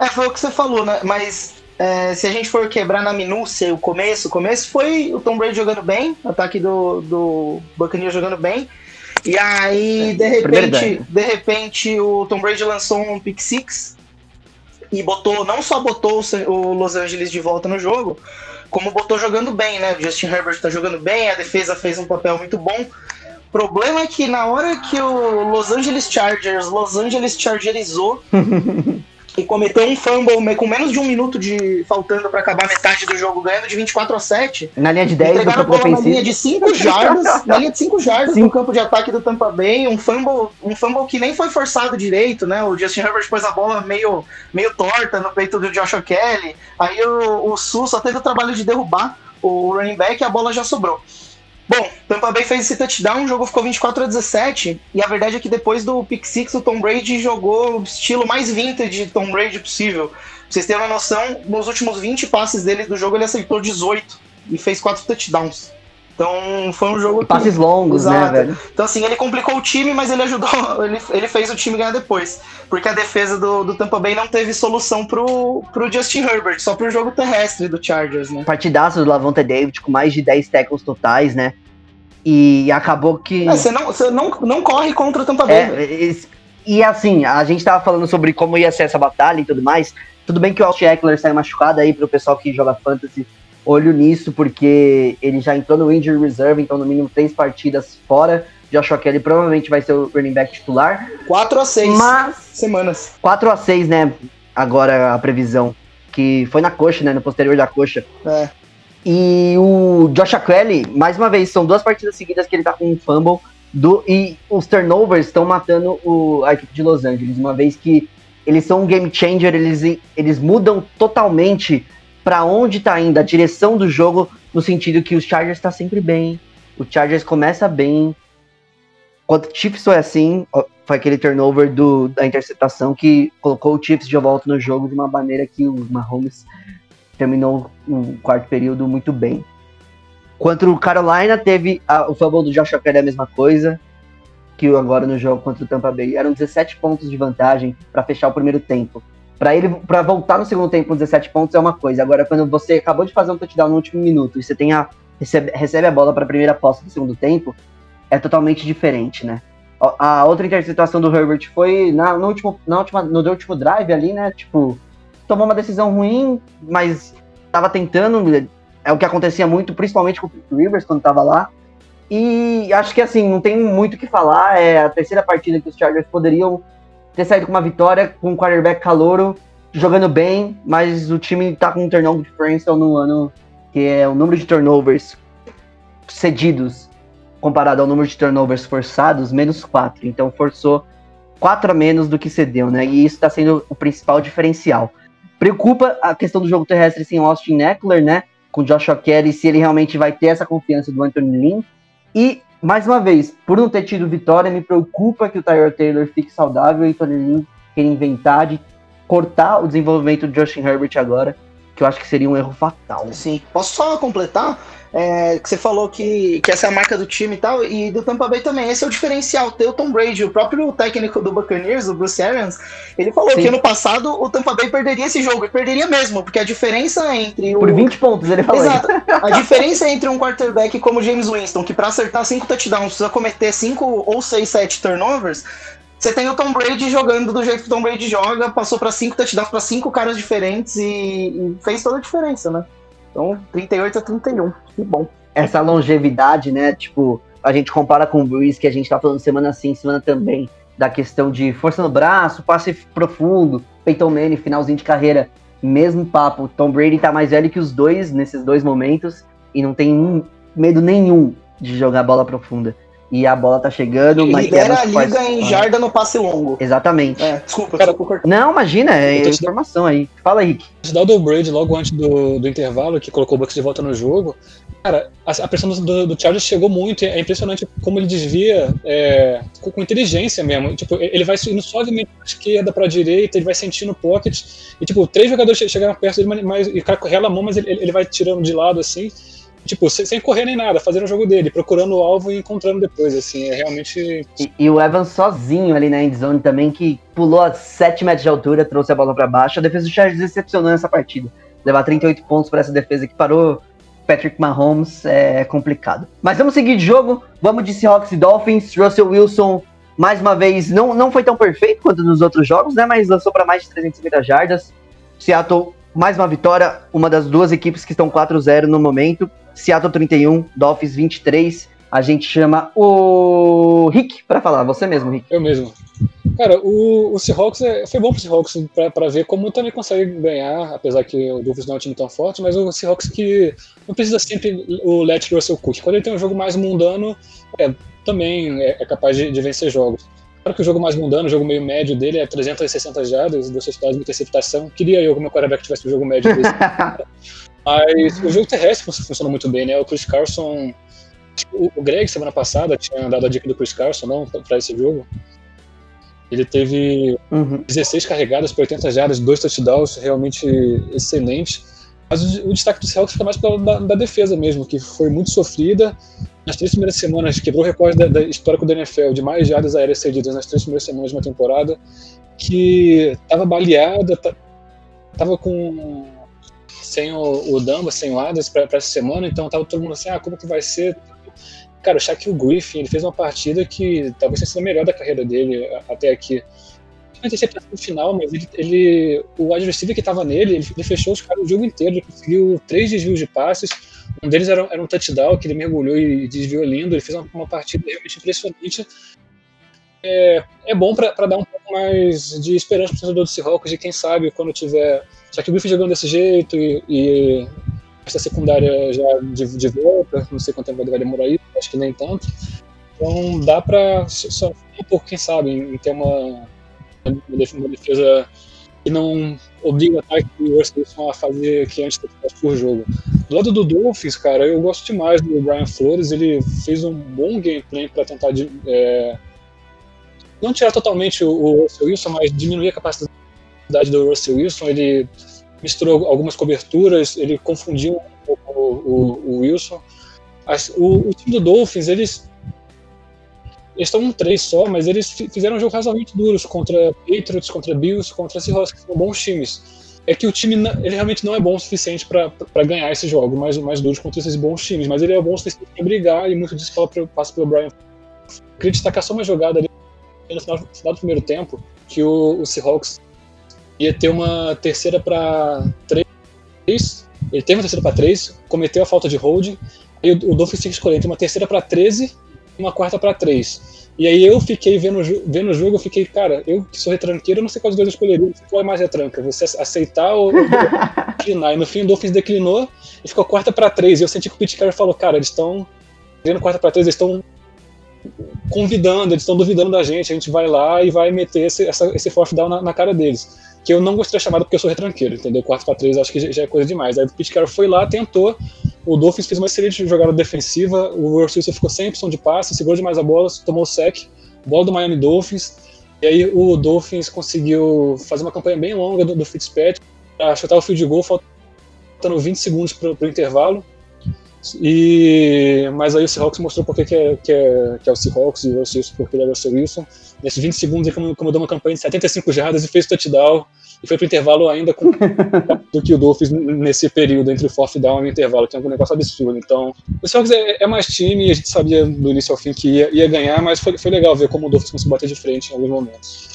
É, foi o que você falou, né? Mas é, se a gente for quebrar na minúcia o começo, o começo foi o Tom Brady jogando bem, o ataque do, do jogando bem. E aí, de repente, de repente, o Tom Brady lançou um pick six e botou, não só botou o Los Angeles de volta no jogo, como botou jogando bem, né? O Justin Herbert tá jogando bem, a defesa fez um papel muito bom. O problema é que na hora que o Los Angeles Chargers, Los Angeles Chargerizou [laughs] e cometeu um fumble com menos de um minuto de faltando para acabar metade do jogo, ganhando de 24 a 7. Na linha de 10 do Entregaram a campo bola na linha ofensivo. de 5 jardas, [laughs] na linha de 5 jardas no campo de ataque do Tampa Bay, um fumble, um fumble que nem foi forçado direito, né? O Justin Herbert pôs a bola meio, meio torta no peito do Joshua Kelly. Aí o, o Sul só teve o trabalho de derrubar o running back e a bola já sobrou. Bom, Tampa Bay fez esse touchdown, o jogo ficou 24 a 17, e a verdade é que depois do pick six o Tom Brady jogou o estilo mais vintage de Tom Brady possível. Pra vocês terem uma noção, nos últimos 20 passes dele do jogo ele aceitou 18 e fez 4 touchdowns. Então foi um jogo que- Passes longos, né, Exato. velho? então, assim, ele complicou o time, mas ele ajudou, [laughs] ele, ele fez o time ganhar depois. Porque a defesa do, do Tampa Bay não teve solução pro, pro Justin Herbert, só pro jogo terrestre do Chargers, né? Partidaço do Lavonte David com mais de 10 tackles totais, né? E acabou que. É, Você não, você não, não corre contra o Tampa Bay. É, e assim, a gente tava falando sobre como ia ser essa batalha e tudo mais. Tudo bem que o Austin Eckler saiu machucado aí pro pessoal que joga fantasy. Olho nisso, porque ele já entrou no injury reserve, então no mínimo três partidas fora. Joshua Kelly provavelmente vai ser o running back titular. 4 a 6 Mas semanas. 4 a 6 né? Agora a previsão. Que foi na coxa, né? No posterior da coxa. É. E o Joshua Kelly, mais uma vez, são duas partidas seguidas que ele tá com um fumble. Do, e os turnovers estão matando o, a equipe de Los Angeles, uma vez que eles são um game changer, eles, eles mudam totalmente para onde tá indo a direção do jogo, no sentido que os Chargers tá sempre bem, o Chargers começa bem. Quando o Chiefs foi assim, foi aquele turnover do, da interceptação que colocou o Chiefs de volta no jogo de uma maneira que o Mahomes terminou o quarto período muito bem. Contra o Carolina, teve a- o fumble do Joshua Kelly a mesma coisa que agora no jogo contra o Tampa Bay. Eram 17 pontos de vantagem para fechar o primeiro tempo. Para ele para voltar no segundo tempo com 17 pontos é uma coisa. Agora, quando você acabou de fazer um touchdown no último minuto e você tem a, recebe, recebe a bola para a primeira posse do segundo tempo, é totalmente diferente, né? A- outra interceptação do Herbert foi na, no, último, na última, no último drive ali, né? Tipo, tomou uma decisão ruim, mas tava tentando. É o que acontecia muito, principalmente com o Rivers quando tava lá. E acho que assim, não tem muito o que falar. É a terceira partida que os Chargers poderiam ter saído com uma vitória, com um quarterback calouro, jogando bem, mas o time tá com um turnover differential no ano, que é o número de turnovers cedidos comparado ao número de turnovers forçados, menos 4. Então forçou 4 a menos do que cedeu, né? E isso está sendo o principal diferencial. Preocupa a questão do jogo terrestre sem Austin Eckler, né? Com Joshua Kelly, se ele realmente vai ter essa confiança do Anthony Lynn. E, mais uma vez, por não ter tido vitória, me preocupa que o Tyler Taylor fique saudável e o Tony Lynn queira inventar de cortar o desenvolvimento do Justin Herbert agora, que eu acho que seria um erro fatal. Sim. Posso só completar? É, que você falou que, que essa é a marca do time e tal, e do Tampa Bay também. Esse é o diferencial. Ter o Tom Brady, o próprio técnico do Buccaneers, o Bruce Arians, ele falou Sim. que ano passado o Tampa Bay perderia esse jogo, e perderia mesmo, porque a diferença entre o. Por 20 pontos, ele falou. Exato. A diferença entre um quarterback como James Winston, que para acertar cinco touchdowns precisa cometer cinco ou seis, sete turnovers, você tem o Tom Brady jogando do jeito que o Tom Brady joga, passou para cinco touchdowns para cinco caras diferentes e, e fez toda a diferença, né? Então, 38 a 31. Que bom. essa longevidade, né? Tipo, a gente compara com o Breeze, que a gente tá falando semana sim, semana também, da questão de força no braço, passe profundo, Peyton Manning, finalzinho de carreira, mesmo papo. Tom Brady tá mais velho que os dois nesses dois momentos e não tem medo nenhum de jogar bola profunda. E a bola tá chegando, mas lidera a liga em jarda no passe longo. Exatamente. É, desculpa, Cara, desculpa cortar. Não, imagina, é te informação aí. Fala, Rick. touchdown do Brady logo antes do, do intervalo, que colocou o Bucks de volta no jogo, cara, a, a pressão do, do, Chargers chegou muito. É impressionante como ele desvia é, com, com inteligência mesmo. Tipo, ele vai indo suavemente pra esquerda, pra direita, ele vai sentindo o pocket. E, tipo, três jogadores che- chegaram perto dele, mas, mas, e o cara rela a mão, mas ele, ele vai tirando de lado assim. Tipo, sem, sem correr nem nada, fazendo o jogo dele, procurando o alvo e encontrando depois, assim, é realmente E, e o Evans sozinho ali na endzone também, que pulou a 7 metros de altura, trouxe a bola pra baixo. A defesa do Chargers decepcionou nessa partida. Levar 38 pontos pra essa defesa que parou Patrick Mahomes é complicado. Mas vamos seguir de jogo. Vamos de Seahawks e Dolphins. Russell Wilson, mais uma vez, não, não foi tão perfeito quanto nos outros jogos, né? Mas lançou para mais de 350 jardas. Seattle, mais uma vitória. Uma das duas equipes que estão 4-0 no momento. Seattle 31, Dolphins 23. A gente chama o Rick para falar, você mesmo, Rick. Eu mesmo. Cara, o, o Seahawks é, foi bom pro Seahawks pra ver como também consegue ganhar, apesar que o Dolphins não é um time tão forte, mas o Seahawks que não precisa sempre o let Russell Cook. Quando ele tem um jogo mais mundano, é, também é, é capaz de, de vencer jogos. Claro que o jogo mais mundano, o jogo meio médio dele é 360 jardas, duas touchdowns, uma interceptação. Queria eu que meu quarterback tivesse um jogo médio desse. [laughs] Mas o jogo terrestre fun- funciona muito bem, né? O Chris Carson. O o Greg, semana passada, tinha dado a dica do Chris Carson, não, pra- pra esse jogo. Ele teve Uhum. 16 carregadas por 80 jardas, dois touchdowns, realmente excelente. Mas o, o destaque do Seahawks fica mais pela da, da defesa mesmo, que foi muito sofrida. Nas três primeiras semanas, quebrou o recorde da, da histórico da NFL de mais jardas aéreas cedidas nas três primeiras semanas de uma temporada, que estava baleada, estava com sem o, o sem o Adams para essa semana, então tava todo mundo assim, ah, como que vai ser? Cara, o Shaquille Griffin, ele fez uma partida que talvez tenha sido a melhor da carreira dele até aqui. No final, mas ele, ele, o wide receiver que estava nele, ele, fechou os caras o jogo inteiro, ele conseguiu três desvios de passes, um deles era, era um touchdown que ele mergulhou e desviou lindo, ele fez uma, uma partida realmente impressionante. É, é bom para dar um pouco mais de esperança para o torcedor do Seahawks, de quem sabe quando tiver Shaquille Griffin jogando desse jeito e, e essa secundária já de, de volta, não sei quanto tempo vai demorar isso, acho que nem tanto. Então dá para só um pouco, quem sabe, em ter uma, uma def- uma defesa que não obriga o ataque e o Russell Wilson a fazer 500 touchdowns por jogo. Do lado do Dolphins, cara, eu gosto demais do Brian Flores, ele fez um bom gameplay para tentar é, não tirar totalmente o, o Russell Wilson, mas diminuir a capacidade do Russell Wilson, ele misturou algumas coberturas, ele confundiu um pouco o, o- o Wilson. As- o, o time do Dolphins, eles eles estão um 3 só, mas eles fi- fizeram um jogo razoavelmente duros contra Patriots, contra Bills, contra Seahawks, são bons times. É que o time ele realmente não é bom o suficiente para ganhar esse jogo mais, mais duros contra esses bons times, mas ele é bom o suficiente para brigar e muito disso passa pelo Brian. Queria destacar só uma jogada ali no final, no final do primeiro tempo, que o, o Seahawks ia ter uma terceira para três. Ele teve uma terceira para três, cometeu a falta de holding. E o, o Dolphins tinha que escolher entre uma terceira para 13 e uma quarta para 3. E aí eu fiquei vendo, vendo o jogo, eu fiquei, cara, eu que sou retranqueiro, eu não sei quais dois eu escolheria. Qual é mais retranca? Você aceitar ou [laughs] declinar? E no fim o Dolphins declinou e ficou quarta pra três. E eu senti que o Pete Carroll falou, cara, eles estão querendo quarta pra três, eles estão convidando, eles estão duvidando da gente, a gente vai lá e vai meter esse, essa, esse fourth down na, na cara deles. Que eu não gostaria de chamado porque eu sou retranqueiro, entendeu? Quarta pra três acho que já- é coisa demais. Aí o Pete Carroll foi lá, tentou, o Dolphins fez uma excelente jogada defensiva, o Russell ficou sem opção de passe, segurou demais a bola, tomou o sec, bola do Miami Dolphins, e aí o Dolphins conseguiu fazer uma campanha bem longa do, do Fitzpatrick, chutar o field goal, faltando 20 segundos pro, pro intervalo, e, mas aí o Seahawks mostrou porque que é, que é, que é o Seahawks e o Russell Wilson porque ele é o Russell Wilson. Nesses 20 segundos ele comandou- uma campanha de 75 jardas e fez touchdown, e foi pro intervalo ainda com [laughs] do que o Dolphins nesse período entre o fourth down e o intervalo, que é um negócio absurdo. Então, o Seahawks é, é mais time, a gente sabia do início ao fim que ia, ia ganhar, mas foi, foi legal ver como o Dolphins conseguiu bater de frente em alguns momentos.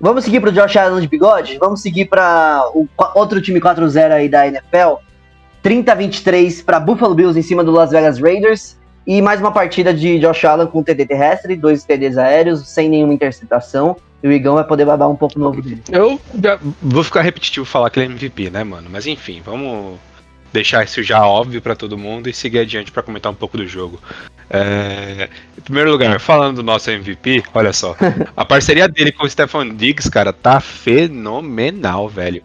Vamos seguir pro Josh Allen de bigode? Vamos seguir para outro time 4-0 aí da NFL. 30 a 23 para Buffalo Bills em cima do Las Vegas Raiders. E mais uma partida de Josh Allen com TD terrestre, dois TDs aéreos, sem nenhuma interceptação. E o Igão vai poder babar um pouco novo dele. Eu vou ficar repetitivo falar que ele é MVP, né, mano? Mas enfim, vamos deixar isso já óbvio pra todo mundo e seguir adiante pra comentar um pouco do jogo. É, Em primeiro lugar, falando do nosso MVP, olha só. [laughs] A parceria dele com o Stefan Diggs, cara, tá fenomenal, velho.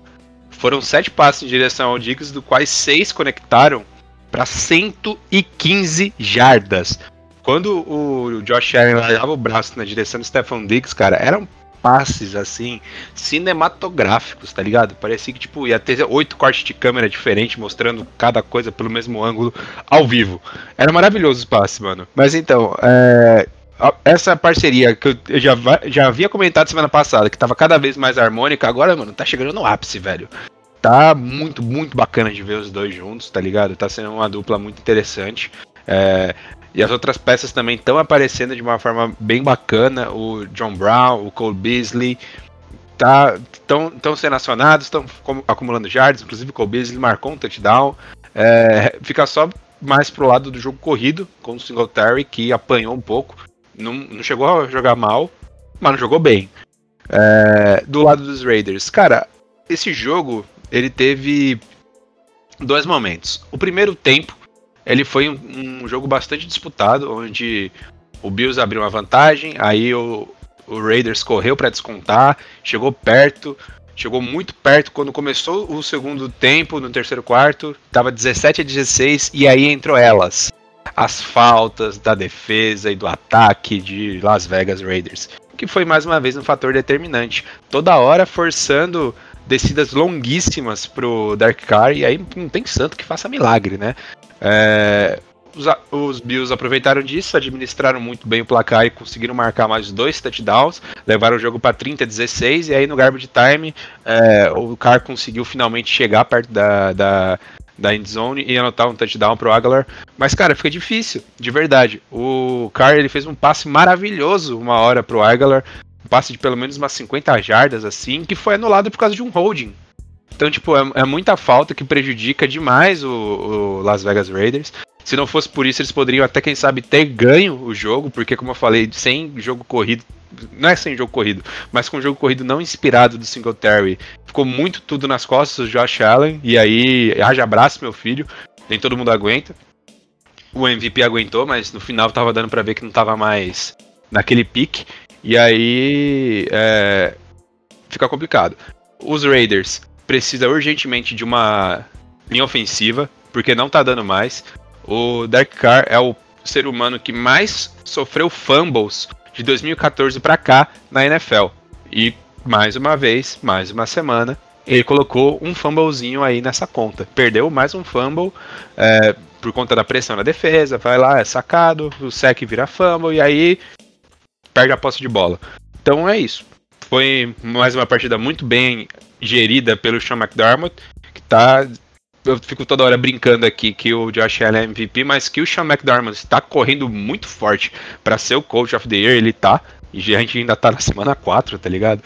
Foram sete passes em direção ao Diggs, do quais seis conectaram pra 115 jardas. Quando o Josh Allen largava o braço na direção do Stefan Diggs, cara, eram passes assim cinematográficos, tá ligado? Parecia que tipo ia ter oito cortes de câmera diferentes mostrando cada coisa pelo mesmo ângulo ao vivo. Era maravilhoso os passes, mano. Mas então, é, essa parceria que eu- já, já havia comentado semana passada, que tava cada vez mais harmônica, agora, mano, tá chegando no ápice, velho. Tá muito, muito bacana de ver os dois juntos, tá ligado? Tá sendo uma dupla muito interessante. É, e as outras peças também estão aparecendo de uma forma bem bacana. O John Brown, o Cole Beasley, estão sendo acionados, estão acumulando yards. Inclusive o Cole Beasley marcou um touchdown. É, fica só mais pro lado do jogo corrido, com o Singletary, que apanhou um pouco. Não, não chegou a jogar mal, mas não jogou bem. É, do lado dos Raiders, cara, esse jogo ele teve dois momentos. O primeiro tempo, ele foi um, um jogo bastante disputado, onde o Bills abriu uma vantagem, aí o, o Raiders correu para descontar, chegou perto, chegou muito perto quando começou o segundo tempo, no terceiro quarto, tava 17 a 16 e aí entrou elas. As faltas da defesa e do ataque de Las Vegas Raiders, que foi mais uma vez um fator determinante. Toda hora forçando descidas longuíssimas pro Dark Car e aí não tem santo que faça milagre, né? É, os, os Bills aproveitaram disso, administraram muito bem o placar e conseguiram marcar mais dois touchdowns, levaram o jogo para 30 a 16 e aí no garbage time é, o Carr conseguiu finalmente chegar perto da, da, da end zone e anotar um touchdown pro Aguilar. Mas cara, fica difícil, de verdade. O Carr ele fez um passe maravilhoso uma hora pro Aguilar, um passe de pelo menos umas 50 jardas assim, que foi anulado por causa de um holding. Então, tipo, é, é muita falta que prejudica demais o, o Las Vegas Raiders. Se não fosse por isso, eles poderiam até, quem sabe, ter ganho o jogo, porque, como eu falei, sem jogo corrido, não é sem jogo corrido, mas com jogo corrido não inspirado do Singletary, ficou muito tudo nas costas do Josh Allen, e aí, haja abraço, meu filho, nem todo mundo aguenta. O MVP aguentou, mas no final tava dando pra ver que não tava mais naquele pique, e aí é, fica complicado. Os Raiders precisa urgentemente de uma linha ofensiva, porque não tá dando mais. O Dark Carr é o ser humano que mais sofreu fumbles de 2014 para cá na NFL. E mais uma vez, mais uma semana, ele colocou um fumblezinho aí nessa conta. Perdeu mais um fumble é, por conta da pressão na defesa, vai lá, é sacado, o sec vira fumble e aí perde a posse de bola. Então é isso. Foi mais uma partida muito bem gerida pelo Sean McDermott, que tá. Eu fico toda hora brincando aqui que o Josh Allen é MVP, mas que o Sean McDermott está correndo muito forte para ser o Coach of the Year, ele tá. E a gente ainda tá na semana 4, tá ligado?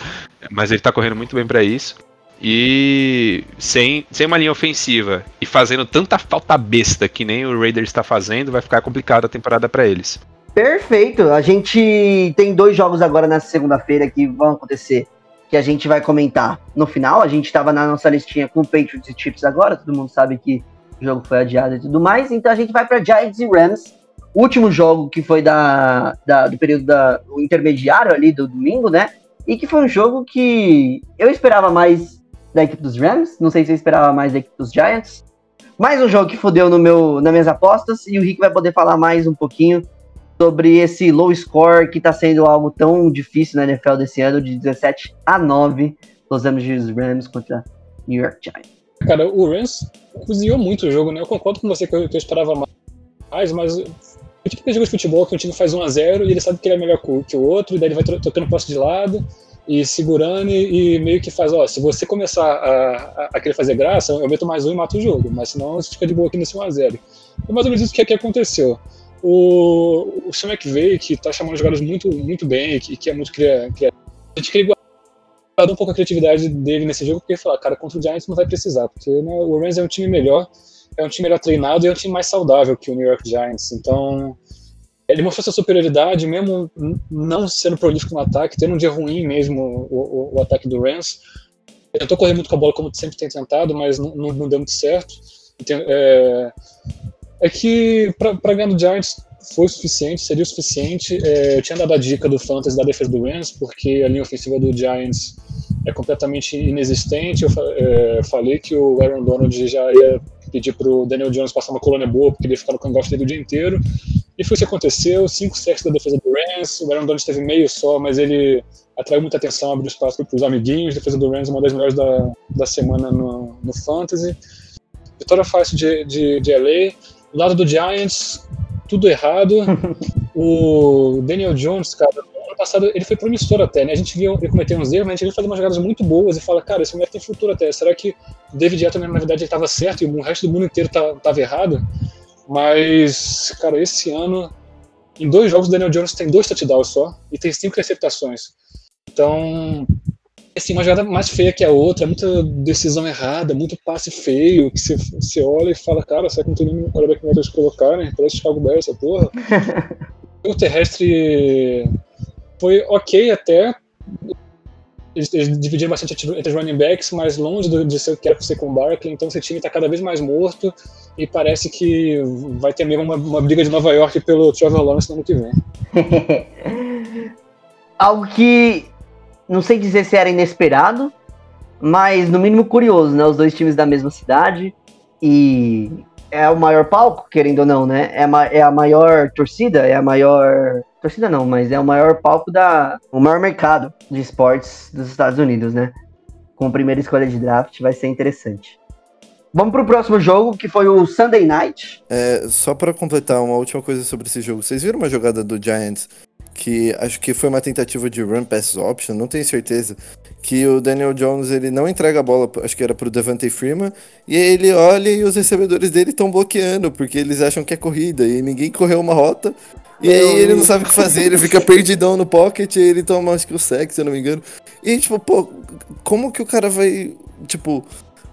Mas ele tá correndo muito bem para isso. E sem, sem uma linha ofensiva e fazendo tanta falta besta que nem o Raiders está fazendo, vai ficar complicado a temporada para eles. Perfeito. A gente tem dois jogos agora nessa segunda-feira que vão acontecer, que a gente vai comentar no final. A gente estava na nossa listinha com Patriots e Chiefs agora, todo mundo sabe que o jogo foi adiado e tudo mais. Então a gente vai para Giants e Rams. Último jogo que foi da, da- do período da, do intermediário ali do domingo, né? E que foi um jogo que eu esperava mais da equipe dos Rams. Não sei se eu esperava mais da equipe dos Giants. Mais um jogo que fodeu no meu, nas minhas apostas. E o Rick vai poder falar mais um pouquinho sobre esse low score que tá sendo algo tão difícil na NFL desse ano, de 17 a 9, Los Angeles Rams contra New York Giants. Cara, o Rams cozinhou muito o jogo, né? Eu concordo com você que eu, que eu esperava mais, mas o tipo de jogo de futebol que um time faz 1x0 e ele sabe que ele é melhor que o- outro, e daí ele vai tocando o posse de lado e segurando e, e meio que faz, ó, se você começar a, a, a querer fazer graça, eu meto mais um e mato o jogo, mas senão você fica de boa aqui nesse 1x0. Foi mais ou menos isso que, que aconteceu. O, o Sean McVay, que tá chamando os jogadores muito, muito bem, e que, que é muito cria- criativo, a gente queria guardar um pouco a criatividade dele nesse jogo, porque falar, cara, contra o Giants não vai precisar, porque né, o Rams é um time melhor, é um time melhor treinado e é um time mais saudável que o New York Giants. Então, ele mostrou sua superioridade, mesmo não sendo prolífico no ataque, tendo um dia ruim mesmo o, o- o ataque do Rams. Tentou correr muito com a bola, como sempre tem tentado, mas não, não- não deu muito certo. E tem- É, é que para ganhar do Giants foi o suficiente, seria o suficiente. É, eu tinha dado a dica do Fantasy da defesa do Rams, porque a linha ofensiva do Giants é completamente inexistente. Eu é, falei que o Aaron Donald já ia pedir pro Daniel Jones passar uma colônia boa, porque ele ia ficar no cangote dele o dia inteiro. E foi o que aconteceu, cinco sacks da defesa do Rams, o Aaron Donald teve meio só, mas ele atraiu muita atenção, abriu espaço para os amiguinhos, a defesa do Rams é uma das melhores da, da semana no, no Fantasy. Vitória fácil de, de, de LA. Do lado do Giants, tudo errado. [laughs] o Daniel Jones, cara, no ano passado ele foi promissor até, né? A gente viu ele cometer uns erros, mas a gente viu fazer umas jogadas muito boas e fala, cara, esse moleque tem futuro até. Será que o David Edelman, na verdade, ele estava certo e o resto do mundo inteiro estava errado? Mas, cara, esse ano, em dois jogos, o Daniel Jones tem dois touchdowns só e tem cinco receptações. Então, assim, uma jogada mais feia que a outra, muita decisão errada, muito passe feio, que você, você olha e fala, cara, será que não tem nenhum quarterback melhor de colocar, né? Parece Chicago Bears essa porra. [laughs] o terrestre foi ok até. Eles, eles dividiram bastante entre os running backs, mas longe do- de ser o que era ser com o Barkley, então esse time tá cada vez mais morto e parece que vai ter mesmo uma, uma briga de Nova York pelo Trevor Lawrence no ano que vem. [laughs] Algo que não sei dizer se era inesperado, mas no mínimo curioso, né? Os dois times da mesma cidade e é o maior palco, querendo ou não, né? É a, é a maior torcida, é a maior. Torcida não, mas é o maior palco da. O maior mercado de esportes dos Estados Unidos, né? Com a primeira escolha de draft, vai ser interessante. Vamos pro próximo jogo, que foi o Sunday Night. É, só pra completar uma última coisa sobre esse jogo. Vocês viram uma jogada do Giants que acho que foi uma tentativa de run pass option, não tenho certeza, que o Daniel Jones ele não entrega a bola, acho que era pro Devante Freeman, e aí ele olha e os recebedores dele estão bloqueando, porque eles acham que é corrida, e ninguém correu uma rota, e aí ele não sabe o que fazer, ele fica perdidão no pocket, e ele toma acho que o sec, se eu não me engano. E tipo, pô, como que o cara vai, tipo,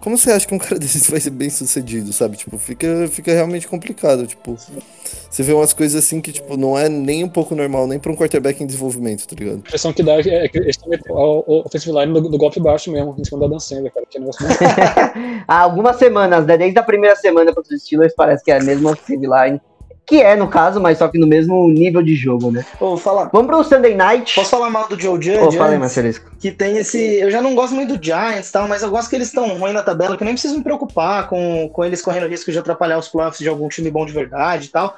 como você acha que um cara [laughs] desses vai ser bem sucedido, sabe? Tipo, fica, fica realmente complicado, tipo, você vê umas coisas assim que, tipo, não é nem um pouco normal, nem pra um quarterback em desenvolvimento, tá ligado? A impressão que dá é que eles estão o offensive line do, do golpe baixo mesmo, em cima da Dan Sandler, cara, que é um negócio muito [laughs] Há algumas semanas, né? Desde a primeira semana contra os Steelers, parece que é a mesma offensive line. Que é, no caso, mas só que no mesmo nível de jogo, né? Vou falar. Vamos pro Sunday Night. Posso falar mal do Joe Judge? Ô, fala aí? Marcelisco. que tem esse. Eu já não gosto muito do Giants e tal, mas eu gosto que eles estão ruins na tabela, que eu nem preciso me preocupar com, com eles correndo risco de atrapalhar os playoffs de algum time bom de verdade e tal.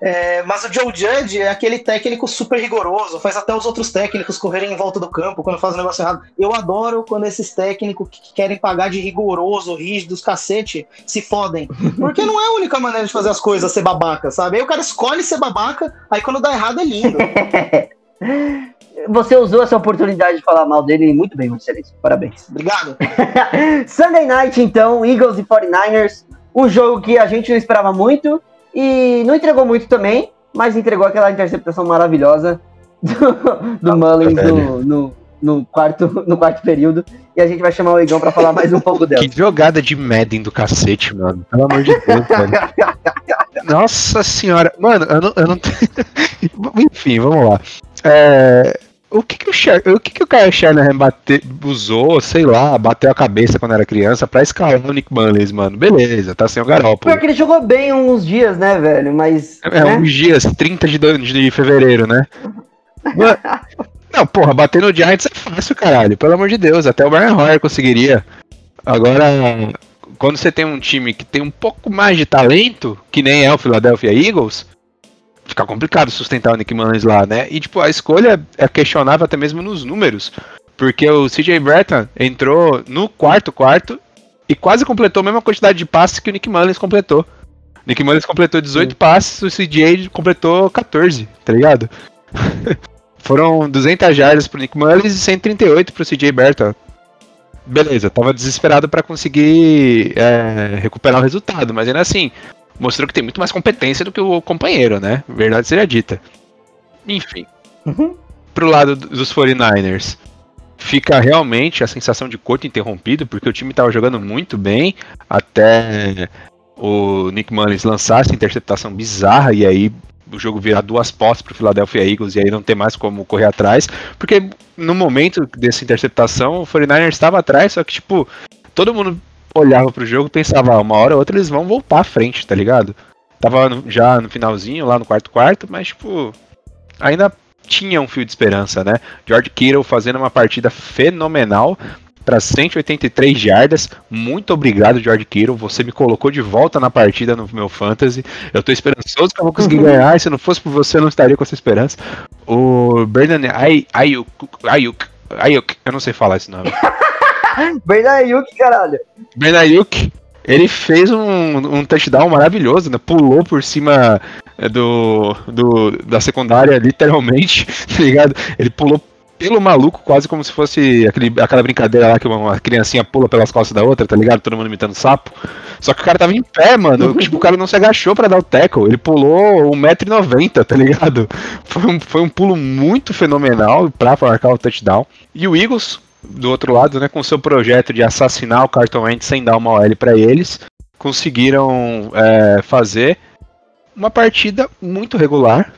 É, mas o Joe Judge é aquele técnico super rigoroso, faz até os outros técnicos correrem em volta do campo quando faz um negócio errado. Eu adoro quando esses técnicos que querem pagar de rigoroso, rígidos, cacete, se fodem. Porque não é a única maneira de fazer as coisas ser babaca, sabe? Aí o cara escolhe ser babaca, aí quando dá errado é lindo. [laughs] Você usou essa oportunidade de falar mal dele muito bem, Marcelisco. Parabéns. Obrigado. [laughs] Sunday Night, então, Eagles e 49ers. Um jogo que a gente não esperava muito e não entregou muito também, mas entregou aquela interceptação maravilhosa do, do Mullins no, no, no quarto, no quarto período. E a gente vai chamar o Igão pra falar mais um pouco dela. [laughs] Que jogada de Madden do cacete, mano. Pelo amor de Deus, velho. Nossa senhora. Mano, eu não, eu não. [laughs] Enfim, vamos lá. É, O que, que o, Sher... o que, que o Kyle Shanahan bate... usou, sei lá, bateu a cabeça quando era criança pra escalar o Nick Mullins, mano? Beleza, tá sem o Garoppolo. Pior que ele jogou bem uns dias, né, velho? Mas. É, né? uns dias, 30 de, de fevereiro, né? [laughs] Não, porra, bater no Giants é fácil, caralho. Pelo amor de Deus, até o Brian Hoyer conseguiria. Agora, quando você tem um time que tem um pouco mais de talento, que nem é o Philadelphia Eagles, fica complicado sustentar o Nick Mullins lá, né? E, tipo, a escolha é questionável até mesmo nos números. Porque o CJ Breton entrou no quarto quarto e quase completou a mesma quantidade de passes que o Nick Mullins completou. O Nick Mullins completou 18 passes, o CJ completou 14, tá ligado? [laughs] Foram 200 jardas pro Nick Mullins e 138 pro CJ Berta. Beleza, tava desesperado pra conseguir é, recuperar o resultado, mas ainda assim, mostrou que tem muito mais competência do que o companheiro, né? Verdade seja dita. Enfim. Uhum. Pro lado dos 49ers, fica realmente a sensação de corte interrompido, porque o time tava jogando muito bem até o Nick Mullins lançar essa interceptação bizarra e aí o jogo virar duas postes pro Philadelphia Eagles e aí não ter mais como correr atrás, porque no momento dessa interceptação o 49ers estava atrás, só que tipo, todo mundo olhava pro jogo e pensava, ah, uma hora ou outra eles vão voltar à frente, tá ligado? Tava no- já no finalzinho, lá no quarto quarto, mas tipo, ainda tinha um fio de esperança, né? George Kittle fazendo uma partida fenomenal para 183 jardas. Muito obrigado, George Kittle. Você me colocou de volta na partida no meu fantasy. Eu tô esperançoso que eu vou conseguir ganhar. E se não fosse por você, eu não estaria com essa esperança. O Bernard Ay- Ayuk, Ayuk, Ayuk, eu não sei falar esse nome. [laughs] [laughs] Bernard Ayuk, caralho. Bernard Ayuk, ele fez um, um touchdown maravilhoso, né? Pulou por cima é, do, do da secundária, literalmente, [laughs] tá ligado? Ele pulou pelo maluco, quase como se fosse aquele, aquela brincadeira lá que uma criancinha pula pelas costas da outra, tá ligado? Todo mundo imitando sapo. Só que o cara tava em pé, mano. [laughs] tipo, o cara não se agachou pra dar o tackle. Ele pulou 1,90m, tá ligado? Foi um, foi um pulo muito fenomenal pra marcar o touchdown. E o Eagles, do outro lado, né, com seu projeto de assassinar o Carton Wentz sem dar uma OL pra eles, conseguiram é, fazer uma partida muito regular.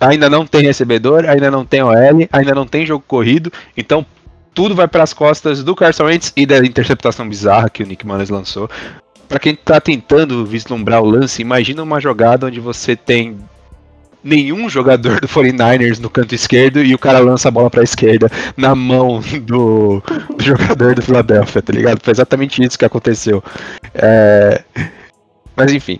Ainda não tem recebedor, ainda não tem OL, ainda não tem jogo corrido, então tudo vai para as costas do Carson Wentz e da interceptação bizarra que o Nick Mullins lançou. Pra quem tá tentando vislumbrar o lance, imagina uma jogada onde você tem nenhum jogador do 49ers no canto esquerdo e o cara lança a bola pra esquerda na mão do, [laughs] do jogador do Philadelphia, tá ligado? Foi exatamente isso que aconteceu. É, Mas enfim.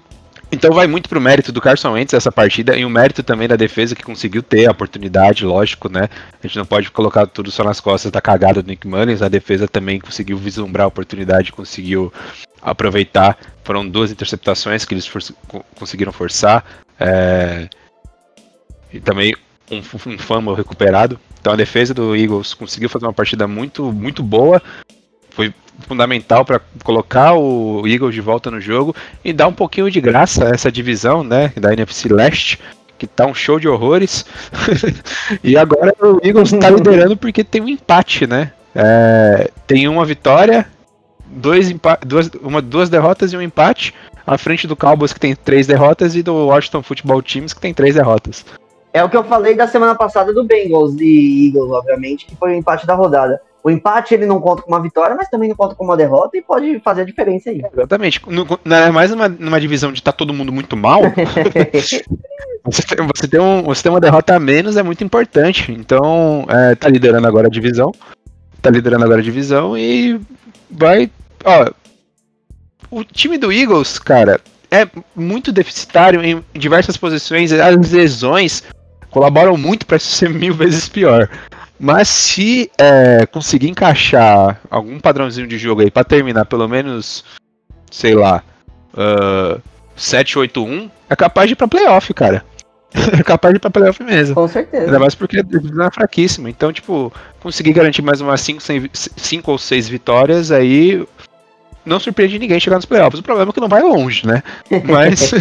Então vai muito pro mérito do Carson Wentz essa partida e o mérito também da defesa que conseguiu ter a oportunidade, lógico, né? A gente não pode colocar tudo só nas costas da cagada do Nick Mullins, a defesa também conseguiu vislumbrar a oportunidade, conseguiu aproveitar. Foram duas interceptações que eles for- co- conseguiram forçar. é, E também um, um fumble recuperado. Então a defesa do Eagles conseguiu fazer uma partida muito, muito boa. Foi fundamental para colocar o Eagles de volta no jogo e dar um pouquinho de graça a essa divisão, né, da NFC Leste, que tá um show de horrores. [laughs] e agora o Eagles tá [laughs] liderando porque tem um empate, né? É, tem uma vitória, dois duas, uma, duas derrotas e um empate, à frente do Cowboys que tem três derrotas e do Washington Football Teams que tem três derrotas. É o que eu falei da semana passada do Bengals e Eagles, obviamente, que foi o empate da rodada. O empate ele não conta com uma vitória, mas também não conta com uma derrota e pode fazer a diferença aí. Exatamente. No, no, mais numa, numa divisão de tá todo mundo muito mal, [laughs] você, tem, você, tem um, você tem uma derrota a menos, é muito importante. Então, é, tá liderando agora a divisão. Tá liderando agora a divisão e vai. Ó, o time do Eagles, cara, é muito deficitário em diversas posições. As lesões colaboram muito para isso ser mil vezes pior. Mas se é, conseguir encaixar algum padrãozinho de jogo aí para terminar pelo menos, sei lá, uh, 7-8-1, é capaz de ir pra playoff, cara. [laughs] é capaz de ir pra playoff mesmo. Com certeza. Ainda mais porque a divisão é fraquíssima. Então, tipo, conseguir garantir mais umas 5 ou 6 vitórias, aí não surpreende ninguém chegar nos playoffs. O problema é que não vai longe, né? Mas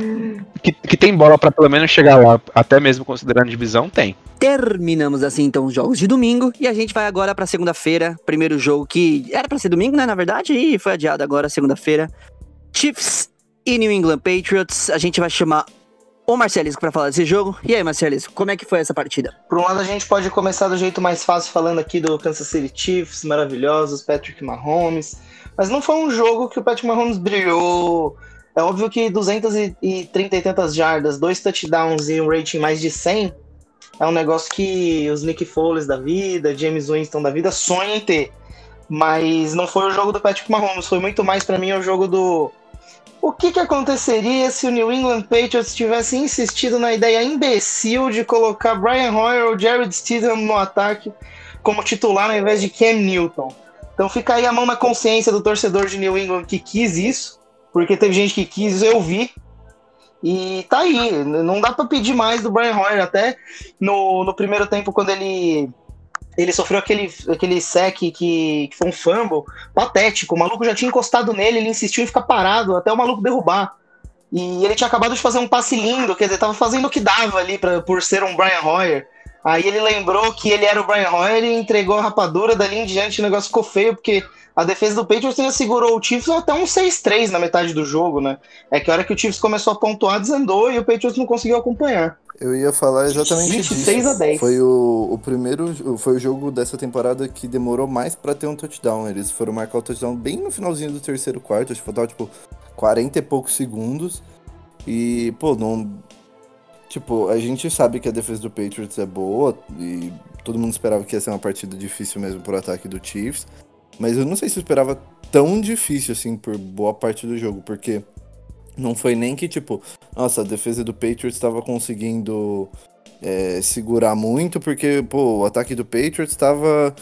[laughs] que, que, tem bola para pelo menos chegar lá, até mesmo considerando divisão, tem. Terminamos assim então os jogos de domingo e a gente vai agora para segunda-feira, primeiro jogo que era para ser domingo, né, na verdade, e foi adiado agora segunda-feira. Chiefs e New England Patriots. A gente vai chamar o Marcelisco para falar desse jogo. E aí, Marcelisco, como é que foi essa partida? Por um lado, a gente pode começar do jeito mais fácil, falando aqui do Kansas City Chiefs, maravilhosos, Patrick Mahomes. Mas não foi um jogo que o Patrick Mahomes brilhou. É óbvio que 230 e tantas jardas, dois touchdowns e um rating mais de 100 é um negócio que os Nick Foles da vida, James Winston da vida sonham em ter. Mas não foi o jogo do Patrick Mahomes, foi muito mais para mim o jogo do o que, que aconteceria se o New England Patriots tivesse insistido na ideia imbecil de colocar Brian Hoyer ou Jared Stidham no ataque como titular ao invés de Cam Newton? Então fica aí a mão na consciência do torcedor de New England que quis isso, porque teve gente que quis, eu vi. E tá aí, não dá para pedir mais do Brian Hoyer, até no, no primeiro tempo, quando ele ele sofreu aquele, aquele sec que, que foi um fumble patético. O maluco já tinha encostado nele, ele insistiu em ficar parado até o maluco derrubar. E ele tinha acabado de fazer um passe lindo, quer dizer, tava fazendo o que dava ali pra, por ser um Brian Hoyer. Aí ele lembrou que ele era o Brian Hoyer e entregou a rapadura. Dali em diante o negócio ficou feio, porque a defesa do Patriots ainda segurou o Chiefs até um 6-3 na metade do jogo, né? É que a hora que o Chiefs começou a pontuar, desandou e o Patriots não conseguiu acompanhar. Eu ia falar exatamente 26 disso. a 10. Foi o, o primeiro, foi o jogo dessa temporada que demorou mais pra ter um touchdown. Eles foram marcar o touchdown bem no finalzinho do terceiro quarto, acho que faltava tipo 40 e poucos segundos. E, pô, não. Tipo, a gente sabe que a defesa do Patriots é boa e todo mundo esperava que ia ser uma partida difícil mesmo pro ataque do Chiefs. Mas eu não sei se eu esperava tão difícil assim por boa parte do jogo, porque não foi nem que, tipo, nossa, a defesa do Patriots estava conseguindo é, segurar muito, porque, pô, o ataque do Patriots estava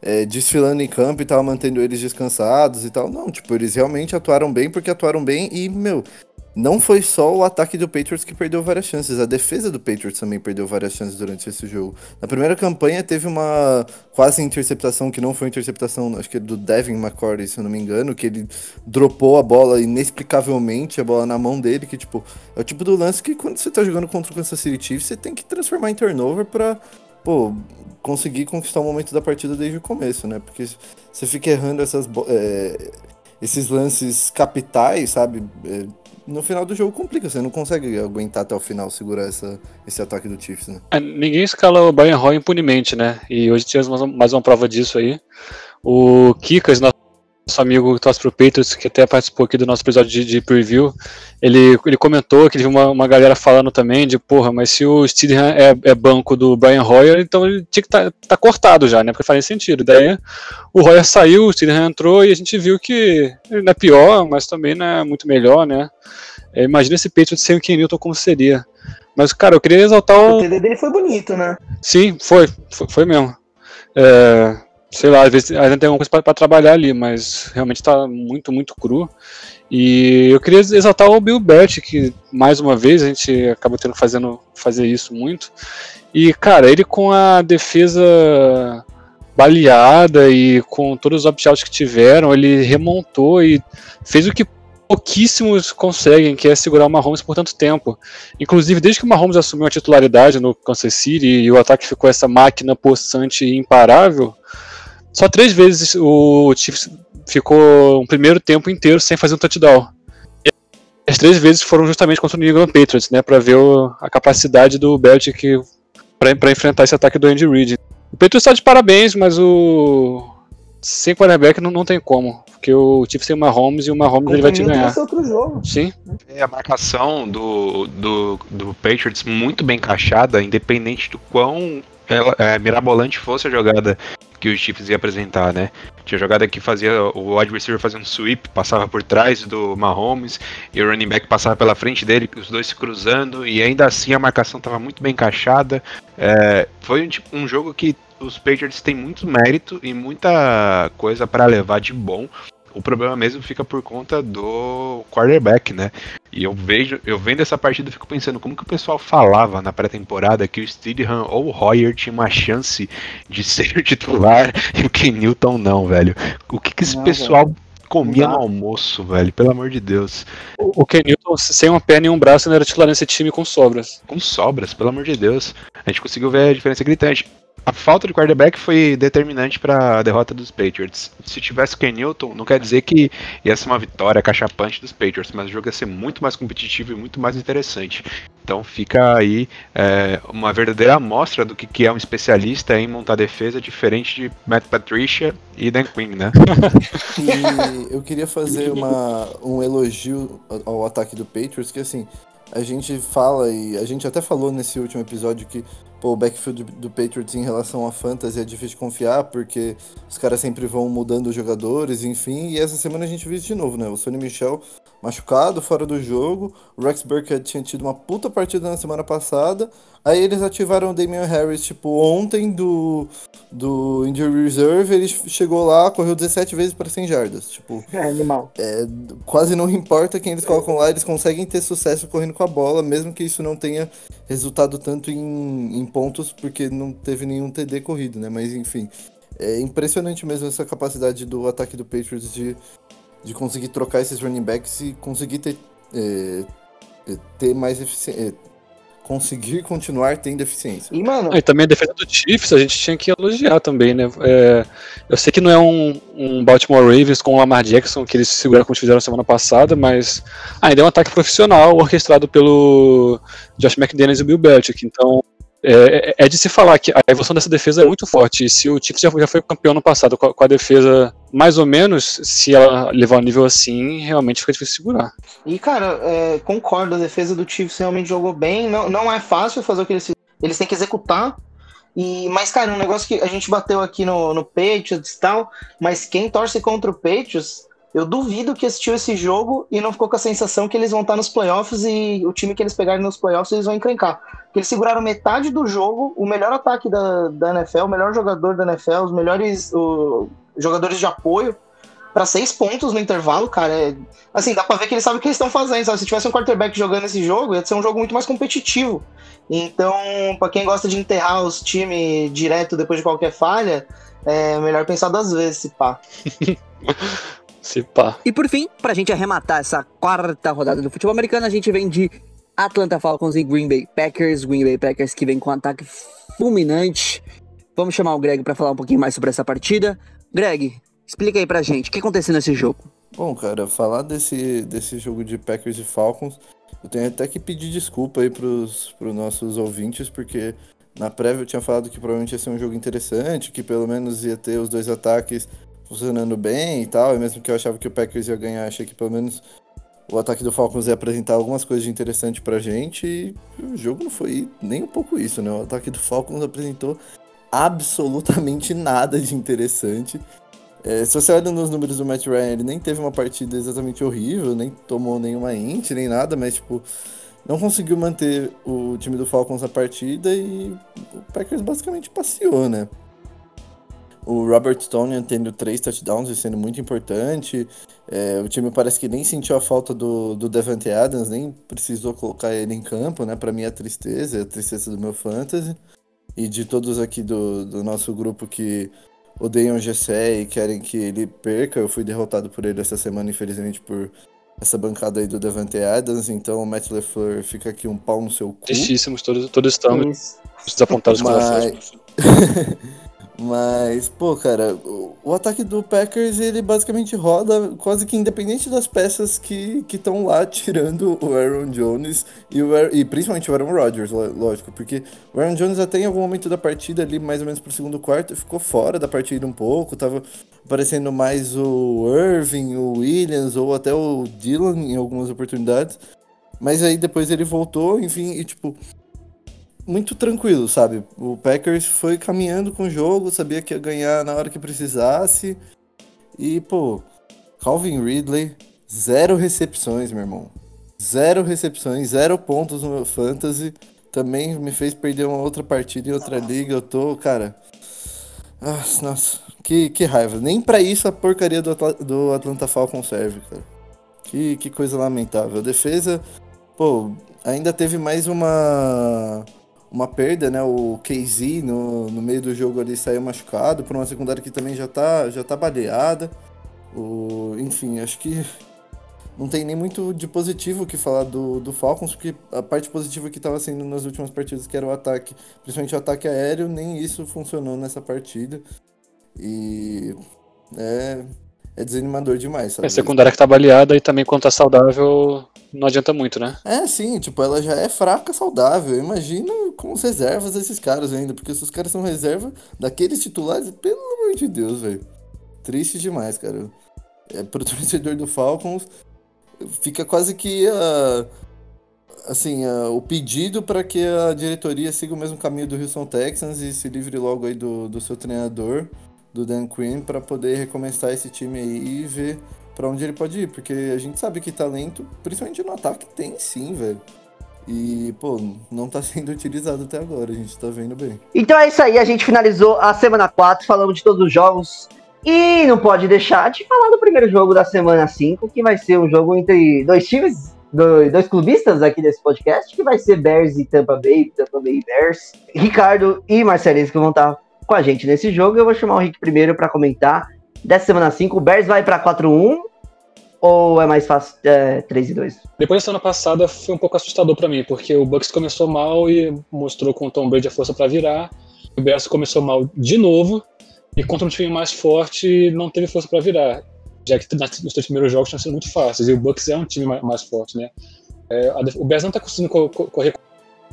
é, desfilando em campo e tava mantendo eles descansados e tal. Não, tipo, eles realmente atuaram bem porque atuaram bem e, meu, não foi só o ataque do Patriots que perdeu várias chances, a defesa do Patriots também perdeu várias chances durante esse jogo. Na primeira campanha teve uma quase interceptação, que não foi interceptação, acho que é do Devin McCourty, se eu não me engano, que ele dropou a bola inexplicavelmente, a bola na mão dele, que tipo, é o tipo do lance que quando você tá jogando contra o Kansas City Chiefs, você tem que transformar em turnover pra, pô, conseguir conquistar o momento da partida desde o começo, né? Porque você fica errando essas, é, esses lances capitais, sabe? É, no final do jogo complica, você não consegue aguentar até o final segurar essa, esse ataque do Chiefs, né? É, ninguém escala o Brian Roy impunemente, né? E hoje tivemos mais, uma prova disso aí. O Kikas, nosso amigo que torce pro Patriots, que até participou aqui do nosso episódio de, de preview, ele, ele comentou que ele viu uma, uma galera falando também de, porra, mas se o Steedham é, é banco do Brian Hoyer, então ele tinha que estar tá, tá cortado já, né? Porque faz sentido. Daí o Hoyer saiu, o Steedham entrou e a gente viu que ele não é pior, mas também não é muito melhor, né? É, imagina esse Patriots sem o Ken Newton como seria. Mas, cara, eu queria exaltar o. O TD dele foi bonito, né? Sim, foi, foi, foi mesmo. É, sei lá, às vezes ainda tem alguma coisa para trabalhar ali, mas realmente está muito, muito cru. E eu queria exaltar o Bill Bert, que mais uma vez a gente acaba tendo fazendo fazer isso muito. E cara, ele com a defesa baleada e com todos os opt-outs que tiveram, ele remontou e fez o que pouquíssimos conseguem, que é segurar o Mahomes por tanto tempo. Inclusive, desde que o Mahomes assumiu a titularidade no Kansas City e o ataque ficou essa máquina possante e imparável, só três vezes o Chiefs ficou um primeiro tempo inteiro sem fazer um touchdown. E as três vezes foram justamente contra o New England Patriots, né, para ver o, a capacidade do Belichick para enfrentar esse ataque do Andy Reid. O Patriots está de parabéns, mas o sem quarterback não, não tem como. Porque o Chiefs tem o Mahomes e o Mahomes ele vai te ganhar. Outro jogo. Sim. É a marcação do, do, do Patriots muito bem encaixada, independente do quão ela, é, mirabolante fosse a jogada que os Chiefs ia apresentar, né? Tinha jogada que fazia o wide receiver um sweep, passava por trás do Mahomes e o running back passava pela frente dele, os dois se cruzando e ainda assim a marcação estava muito bem encaixada. É, foi um, tipo, um jogo que os Patriots têm muito mérito e muita coisa para levar de bom. O problema mesmo fica por conta do quarterback, né? E eu vejo, eu vendo essa partida, fico pensando como que o pessoal falava na pré-temporada que o Steedham ou o Hoyer tinha uma chance de [laughs] ser titular e o Ken Newton não, velho. O que que esse Não, pessoal comia Não no almoço, velho? Pelo amor de Deus. O o Ken Newton, sem uma perna e um braço, não era titular nesse time com sobras. Com sobras, pelo amor de Deus. A gente conseguiu ver a diferença gritante. A falta de quarterback foi determinante para a derrota dos Patriots. Se tivesse Ken Newton, não quer dizer que ia ser uma vitória cachapante dos Patriots, mas o jogo ia ser muito mais competitivo e muito mais interessante. Então fica aí é, uma verdadeira amostra do que, que é um especialista em montar defesa diferente de Matt Patricia e Dan Quinn, né? [laughs] E eu queria fazer uma, um elogio ao ataque do Patriots, que assim, a gente fala e a gente até falou nesse último episódio que pô, o backfield do Patriots em relação a fantasy é difícil de confiar, porque os caras sempre vão mudando os jogadores, enfim, e essa semana a gente viu isso de novo, né? O Sonny Michel machucado, fora do jogo, o Rex Burkhead tinha tido uma puta partida na semana passada, aí eles ativaram o Damian Harris, tipo, ontem do, do Injury Reserve, ele chegou lá, correu 17 vezes para 100 jardas, tipo... É, animal. É, quase não importa quem eles colocam lá, eles conseguem ter sucesso correndo com a bola, mesmo que isso não tenha resultado tanto em, em pontos, porque não teve nenhum TD corrido, né? Mas enfim, é impressionante mesmo essa capacidade do ataque do Patriots de, de conseguir trocar esses running backs e conseguir ter, é, é, ter mais eficiência. conseguir continuar tendo eficiência. E, mano, Ah, E também a defesa do Chiefs a gente tinha que elogiar também, né? É, eu sei que não é um, um Baltimore Ravens com o Lamar Jackson que eles se seguraram como fizeram semana passada, mas ainda é um ataque profissional orquestrado pelo Josh McDaniels e o Bill Belichick. Então é, é- de se falar que a evolução dessa defesa é muito forte. E se o Chiefs já, já foi campeão no passado com a, com a defesa mais ou menos, se ela levar um nível assim, realmente fica difícil segurar. E, cara, é, concordo, a defesa do Chiefs realmente jogou bem. Não, não é fácil fazer o que eles Eles têm que executar. E, mas, cara, um negócio que a gente bateu aqui no, no Patriots e tal, mas quem torce contra o Patriots, eu duvido que assistiu esse jogo e não ficou com a sensação que eles vão estar nos playoffs e o time que eles pegarem nos playoffs eles vão encrencar. Porque eles seguraram metade do jogo, o melhor ataque da, da NFL, o melhor jogador da NFL, os melhores o, jogadores de apoio, para seis pontos no intervalo, cara. É, assim, dá pra ver que eles sabem o que eles estão fazendo. Sabe? Se tivesse um quarterback jogando esse jogo, ia ser um jogo muito mais competitivo. Então, pra quem gosta de enterrar os times direto depois de qualquer falha, é melhor pensar duas vezes, se pá. [laughs] Se pá. E por fim, pra gente arrematar essa quarta rodada do futebol americano, a gente vem de Atlanta Falcons e Green Bay Packers. Green Bay Packers que vem com um ataque fulminante. Vamos chamar o Greg pra falar um pouquinho mais sobre essa partida. Greg, explica aí pra gente o que aconteceu nesse jogo. Bom, cara, falar desse, desse jogo de Packers e Falcons, eu tenho até que pedir desculpa aí pros, pros nossos ouvintes, porque na prévia eu tinha falado que provavelmente ia ser um jogo interessante, que pelo menos ia ter os dois ataques funcionando bem e tal, e mesmo que eu achava que o Packers ia ganhar, achei que pelo menos o ataque do Falcons ia apresentar algumas coisas de interessante pra gente, e o jogo não foi nem um pouco isso, né? O ataque do Falcons apresentou absolutamente [laughs] nada de interessante. É, se você olha nos números do Matt Ryan, ele nem teve uma partida exatamente horrível, nem tomou nenhuma int, nem nada, mas tipo, não conseguiu manter o time do Falcons na partida e o Packers basicamente passeou, né? O Robert Stone tendo três touchdowns e sendo muito importante. É, o time parece que nem sentiu a falta do, do Devante Adams, nem precisou colocar ele em campo, né? Pra mim é a tristeza, é a tristeza do meu fantasy. E de todos aqui do, do nosso grupo que odeiam o Gessé e querem que ele perca. Eu fui derrotado por ele essa semana, infelizmente, por essa bancada aí do Devante Adams. Então o Matt LeFleur fica aqui um pau no seu cu. Tristíssimos, todos, todos estamos desapontados com Mas- as [laughs] Mas, pô, cara, o, o ataque do Packers, ele basicamente roda quase que independente das peças que estão lá, tirando o Aaron Jones e, o, e principalmente o Aaron Rodgers, lógico, porque o Aaron Jones até em algum momento da partida ali, mais ou menos pro segundo quarto, ficou fora da partida um pouco, tava aparecendo mais o Irving, o Williams ou até o Dylan em algumas oportunidades. Mas aí depois ele voltou, enfim, e tipo, muito tranquilo, sabe? O Packers foi caminhando com o jogo, sabia que ia ganhar na hora que precisasse. E, pô, Calvin Ridley, zero recepções, meu irmão. Zero recepções, zero pontos no meu fantasy. Também me fez perder uma outra partida em outra liga. Eu tô, cara. Ah, nossa, que, que raiva. Nem pra isso a porcaria do, Atla- do Atlanta Falcons serve, cara. Que, que coisa lamentável. A defesa, pô, ainda teve mais uma uma perda, né? O KZ no, no meio do jogo ali saiu machucado por uma secundária que também já tá, já tá baleada. O, enfim, acho que não tem nem muito de positivo que falar do, do Falcons, porque a parte positiva que estava sendo nas últimas partidas, que era o ataque, principalmente o ataque aéreo, nem isso funcionou nessa partida. E é, é desanimador demais, sabe? É secundária que tá baleada e também quando tá saudável não adianta muito, né? É, sim, tipo, ela já é fraca saudável. Imagina com as reservas desses caras ainda, porque se os caras são reserva daqueles titulares, pelo amor de Deus, velho. Triste demais, cara. É, pro [laughs] torcedor do Falcons, fica quase que a. Assim, o pedido para que a diretoria siga o mesmo caminho do Houston Texans e se livre logo aí do, do seu treinador, do Dan Quinn, para poder recomeçar esse time aí e ver para onde ele pode ir, porque a gente sabe que talento, principalmente no ataque, tem sim, velho. E, pô, não tá [laughs] sendo utilizado até agora, a gente tá vendo bem. Então é isso aí, a gente finalizou a semana 4, falamos de todos os jogos. E não pode deixar de falar do primeiro jogo da semana 5, que vai ser um jogo entre dois times, dois, dois clubistas aqui desse podcast, que vai ser Bears e Tampa Bay, Tampa Bay Bears. Ricardo e Marcelisco que vão estar com a gente nesse jogo. Eu vou chamar o Rick primeiro para comentar dessa semana 5. O Bears vai para 4-1 ou é mais fácil é, 3 e 2? Depois da semana passada foi um pouco assustador pra mim, porque o Bucks começou mal e mostrou com o Tom Brady a força pra virar. O Bears começou mal de novo e contra um time mais forte não teve força pra virar, já que nos três primeiros jogos tinham sido muito fáceis e o Bucks é um time ma- mais forte, né? É, a o Bears não tá conseguindo co- co- correr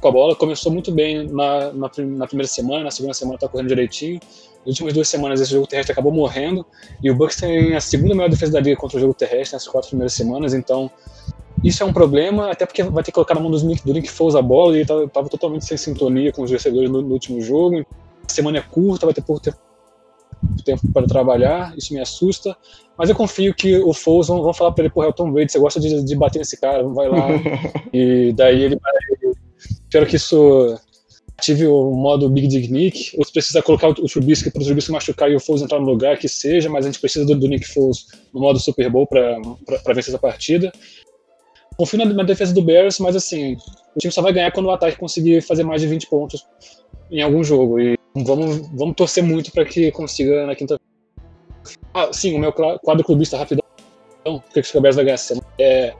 com a bola, começou muito bem na, na, na primeira semana, na segunda semana tá correndo direitinho. Nas últimas duas semanas esse jogo terrestre acabou morrendo e o Bucks tem a segunda melhor defesa da liga contra o jogo terrestre nas quatro primeiras semanas, então isso é um problema, até porque vai ter que colocar na mão dos Nick, do Nick Foles a bola e ele tava, tava totalmente sem sintonia com os recebedores no, no último jogo. A semana é curta, vai ter pouco tempo, tempo para trabalhar, isso me assusta. Mas eu confio que o Foles vão, vão falar para ele, porra, é o Tom Brady, você gosta de, de bater nesse cara, vai lá. [laughs] e daí ele vai. Espero que isso ative o modo Big Dig Nick, ou se precisar colocar o, o Trubisky para o Trubisky machucar e o Foles entrar no lugar, que seja, mas a gente precisa do, do Nick Foles no modo Super Bowl para vencer essa partida. Confio na, na defesa do Bears, mas assim, o time só vai ganhar quando o ataque conseguir fazer mais de 20 pontos em algum jogo. E vamos, vamos torcer muito para que consiga na quinta. Ah, sim, o meu quadro clubista rapidão. Por que que o Bears vai ganhar essa semana? É,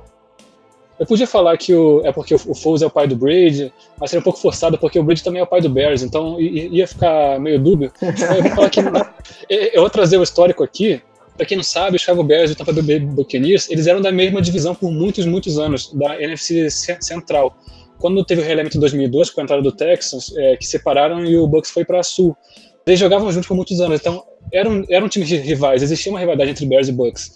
eu podia falar que o, é porque o, o Foles é o pai do Brady, mas seria um pouco forçado porque o Brady também é o pai do Bears, então ia ficar meio dúbio. Então eu vou falar que [laughs] eu vou trazer o histórico aqui. Pra quem não sabe, os Chicago Bears e o Tampa Bay Buccaneers, eles eram da mesma divisão por muitos, muitos anos, da NFC Ce- Central. Quando teve o realimento em 2002, com a entrada do Texans, é, que separaram e o Bucks foi para Sul. Eles jogavam juntos por muitos anos, então eram, eram times ri- rivais, existia uma rivalidade entre Bears e Bucks.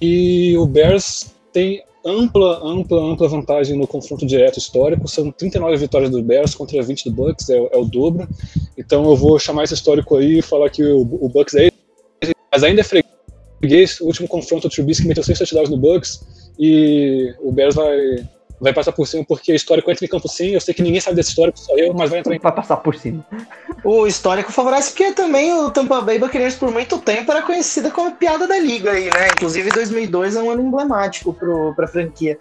E o Bears tem ampla, ampla, ampla vantagem no confronto direto histórico. São 39 vitórias do Bears contra 20 do Bucks, é, o- é o dobro. Então eu vou chamar esse histórico aí e falar que o, o Bucks é mas ainda é freguês. O último confronto, o Trubisky meteu 6 touchdowns no Bucks e o Bears vai, vai passar por cima porque histórico entra em campo sim. Eu sei que ninguém sabe desse histórico, só eu, mas vai entrar em Vai passar por cima. O histórico favorece porque também o Tampa Bay Buccaneers por muito tempo era conhecida como piada da liga aí, né? Inclusive 2002 é um ano emblemático pro, pra franquia.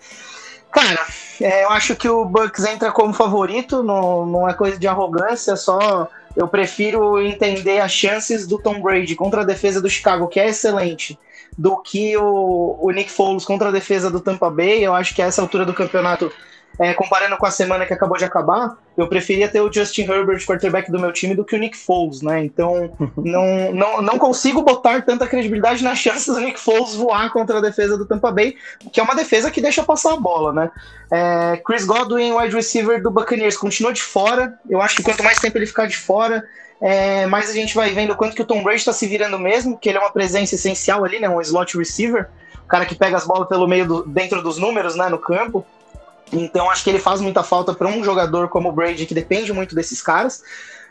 Cara, é, eu acho que o Bucks entra como favorito, não, não é coisa de arrogância, só eu prefiro entender as chances do Tom Brady contra a defesa do Chicago, que é excelente, do que o, o Nick Foles contra a defesa do Tampa Bay. Eu acho que a essa altura do campeonato, é, comparando com a semana que acabou de acabar, eu preferia ter o Justin Herbert, quarterback do meu time, do que o Nick Foles, né? Então, [laughs] não, não, não consigo botar tanta credibilidade nas chances do Nick Foles voar contra a defesa do Tampa Bay, que é uma defesa que deixa passar a bola, né? É, Chris Godwin, wide receiver do Buccaneers, continua de fora. Eu acho que quanto mais tempo ele ficar de fora, é, mais a gente vai vendo quanto que o Tom Brady está se virando mesmo, que ele é uma presença essencial ali, né? Um slot receiver, o cara que pega as bolas pelo meio do, dentro dos números, né? No campo. Então acho que ele faz muita falta para um jogador como o Brady, que depende muito desses caras,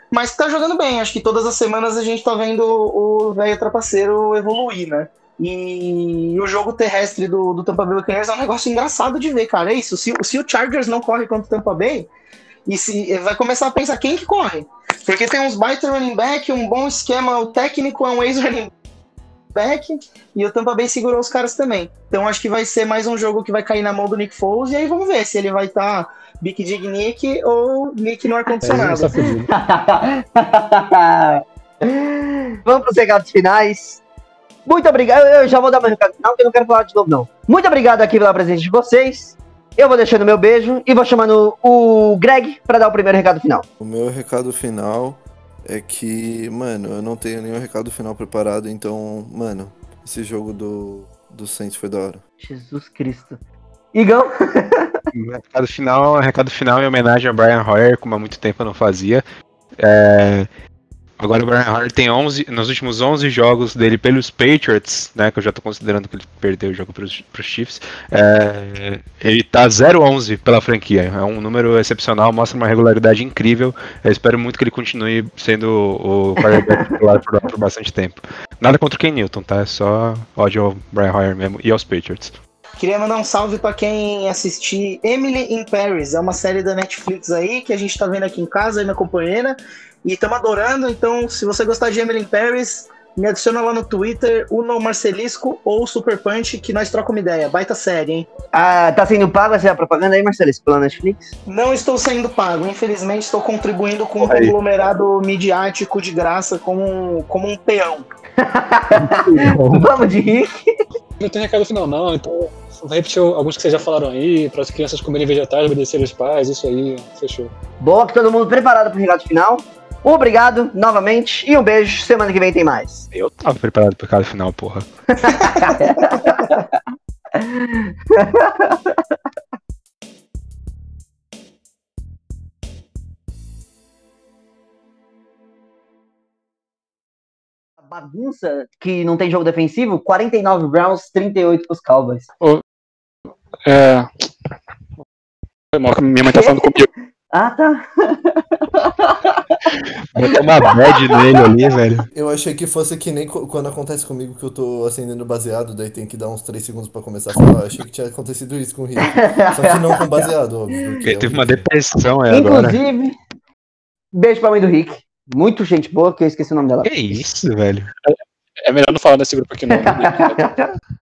mas que tá jogando bem. Acho que todas as semanas a gente tá vendo o velho trapaceiro evoluir, né? E o jogo terrestre do, do Tampa Bay Buccaneers é um negócio engraçado de ver, cara. É isso. Se, se o Chargers não corre contra o Tampa Bay, e se vai começar a pensar quem que corre. Porque tem uns baita running back, um bom esquema, o técnico é um ex-running back, e o Tampa Bay segurou os caras também. Então acho que vai ser mais um jogo que vai cair na mão do Nick Foles, e aí vamos ver se ele vai estar tá Big Dig Nick ou Nick no ar-condicionado. tá fudido. [laughs] Vamos para os recados finais. Muito obrigado. Eu já vou dar meu recado final, porque eu não quero falar de novo, não. Muito obrigado aqui pela presença de vocês. Eu vou deixando meu beijo e vou chamando o Greg pra dar o primeiro recado final. O meu recado final é que, mano, eu não tenho nenhum recado final preparado, então, mano, esse jogo do, do Saints foi da hora. Jesus Cristo. Igão? [laughs] Recado final, recado final em homenagem a Brian Hoyer, como há muito tempo eu não fazia. É, agora o Brian Hoyer tem 11, nos últimos 11 jogos dele pelos Patriots, né, que eu já tô considerando que ele perdeu o jogo pros, pros Chiefs, é, ele tá 0-11 pela franquia. É um número excepcional, mostra uma regularidade incrível. Eu espero muito que ele continue sendo o quarterback [laughs] titular por, por bastante tempo. Nada contra o Ken Newton, tá? É só ódio ao Brian Hoyer mesmo e aos Patriots. Queria mandar um salve pra quem assistir Emily in Paris. É uma série da Netflix aí que a gente tá vendo aqui em casa, aí minha companheira. E estamos adorando. Então, se você gostar de Emily in Paris, me adiciona lá no Twitter, Uno Marcelisco ou Super Punch, que nós trocamos ideia. Baita série, hein? Ah, tá sendo pago essa propaganda aí, Marcelo, pela Netflix? Não estou sendo pago. Infelizmente, estou contribuindo com um Aí. conglomerado midiático de graça como, como um peão. [laughs] Vamos de Rick. Não tem recado final, não, então vai repetir alguns que vocês já falaram aí, para as crianças comerem vegetais, obedecerem os pais, isso aí, fechou. Boa, que todo mundo preparado pro recado final. Obrigado novamente e um beijo. Semana que vem tem mais. Eu tava preparado pro recado final, porra. [laughs] Bagunça que não tem jogo defensivo, 49 Browns, 38 pros Cowboys. É. Mal que minha mãe tá falando [laughs] comigo. Ah, tá. Botou uma bad nele ali, velho. Eu achei que fosse que nem quando acontece comigo que eu tô acendendo baseado, daí tem que dar uns 3 segundos pra começar a falar. Eu achei que tinha acontecido isso com o Rick. Só que não com baseado, óbvio. Ele é teve uma depressão aí agora. Inclusive, beijo pra mãe do Rick. Muito gente boa, que eu esqueci o nome dela. Que isso, velho? É melhor não falar desse grupo aqui, não. [laughs]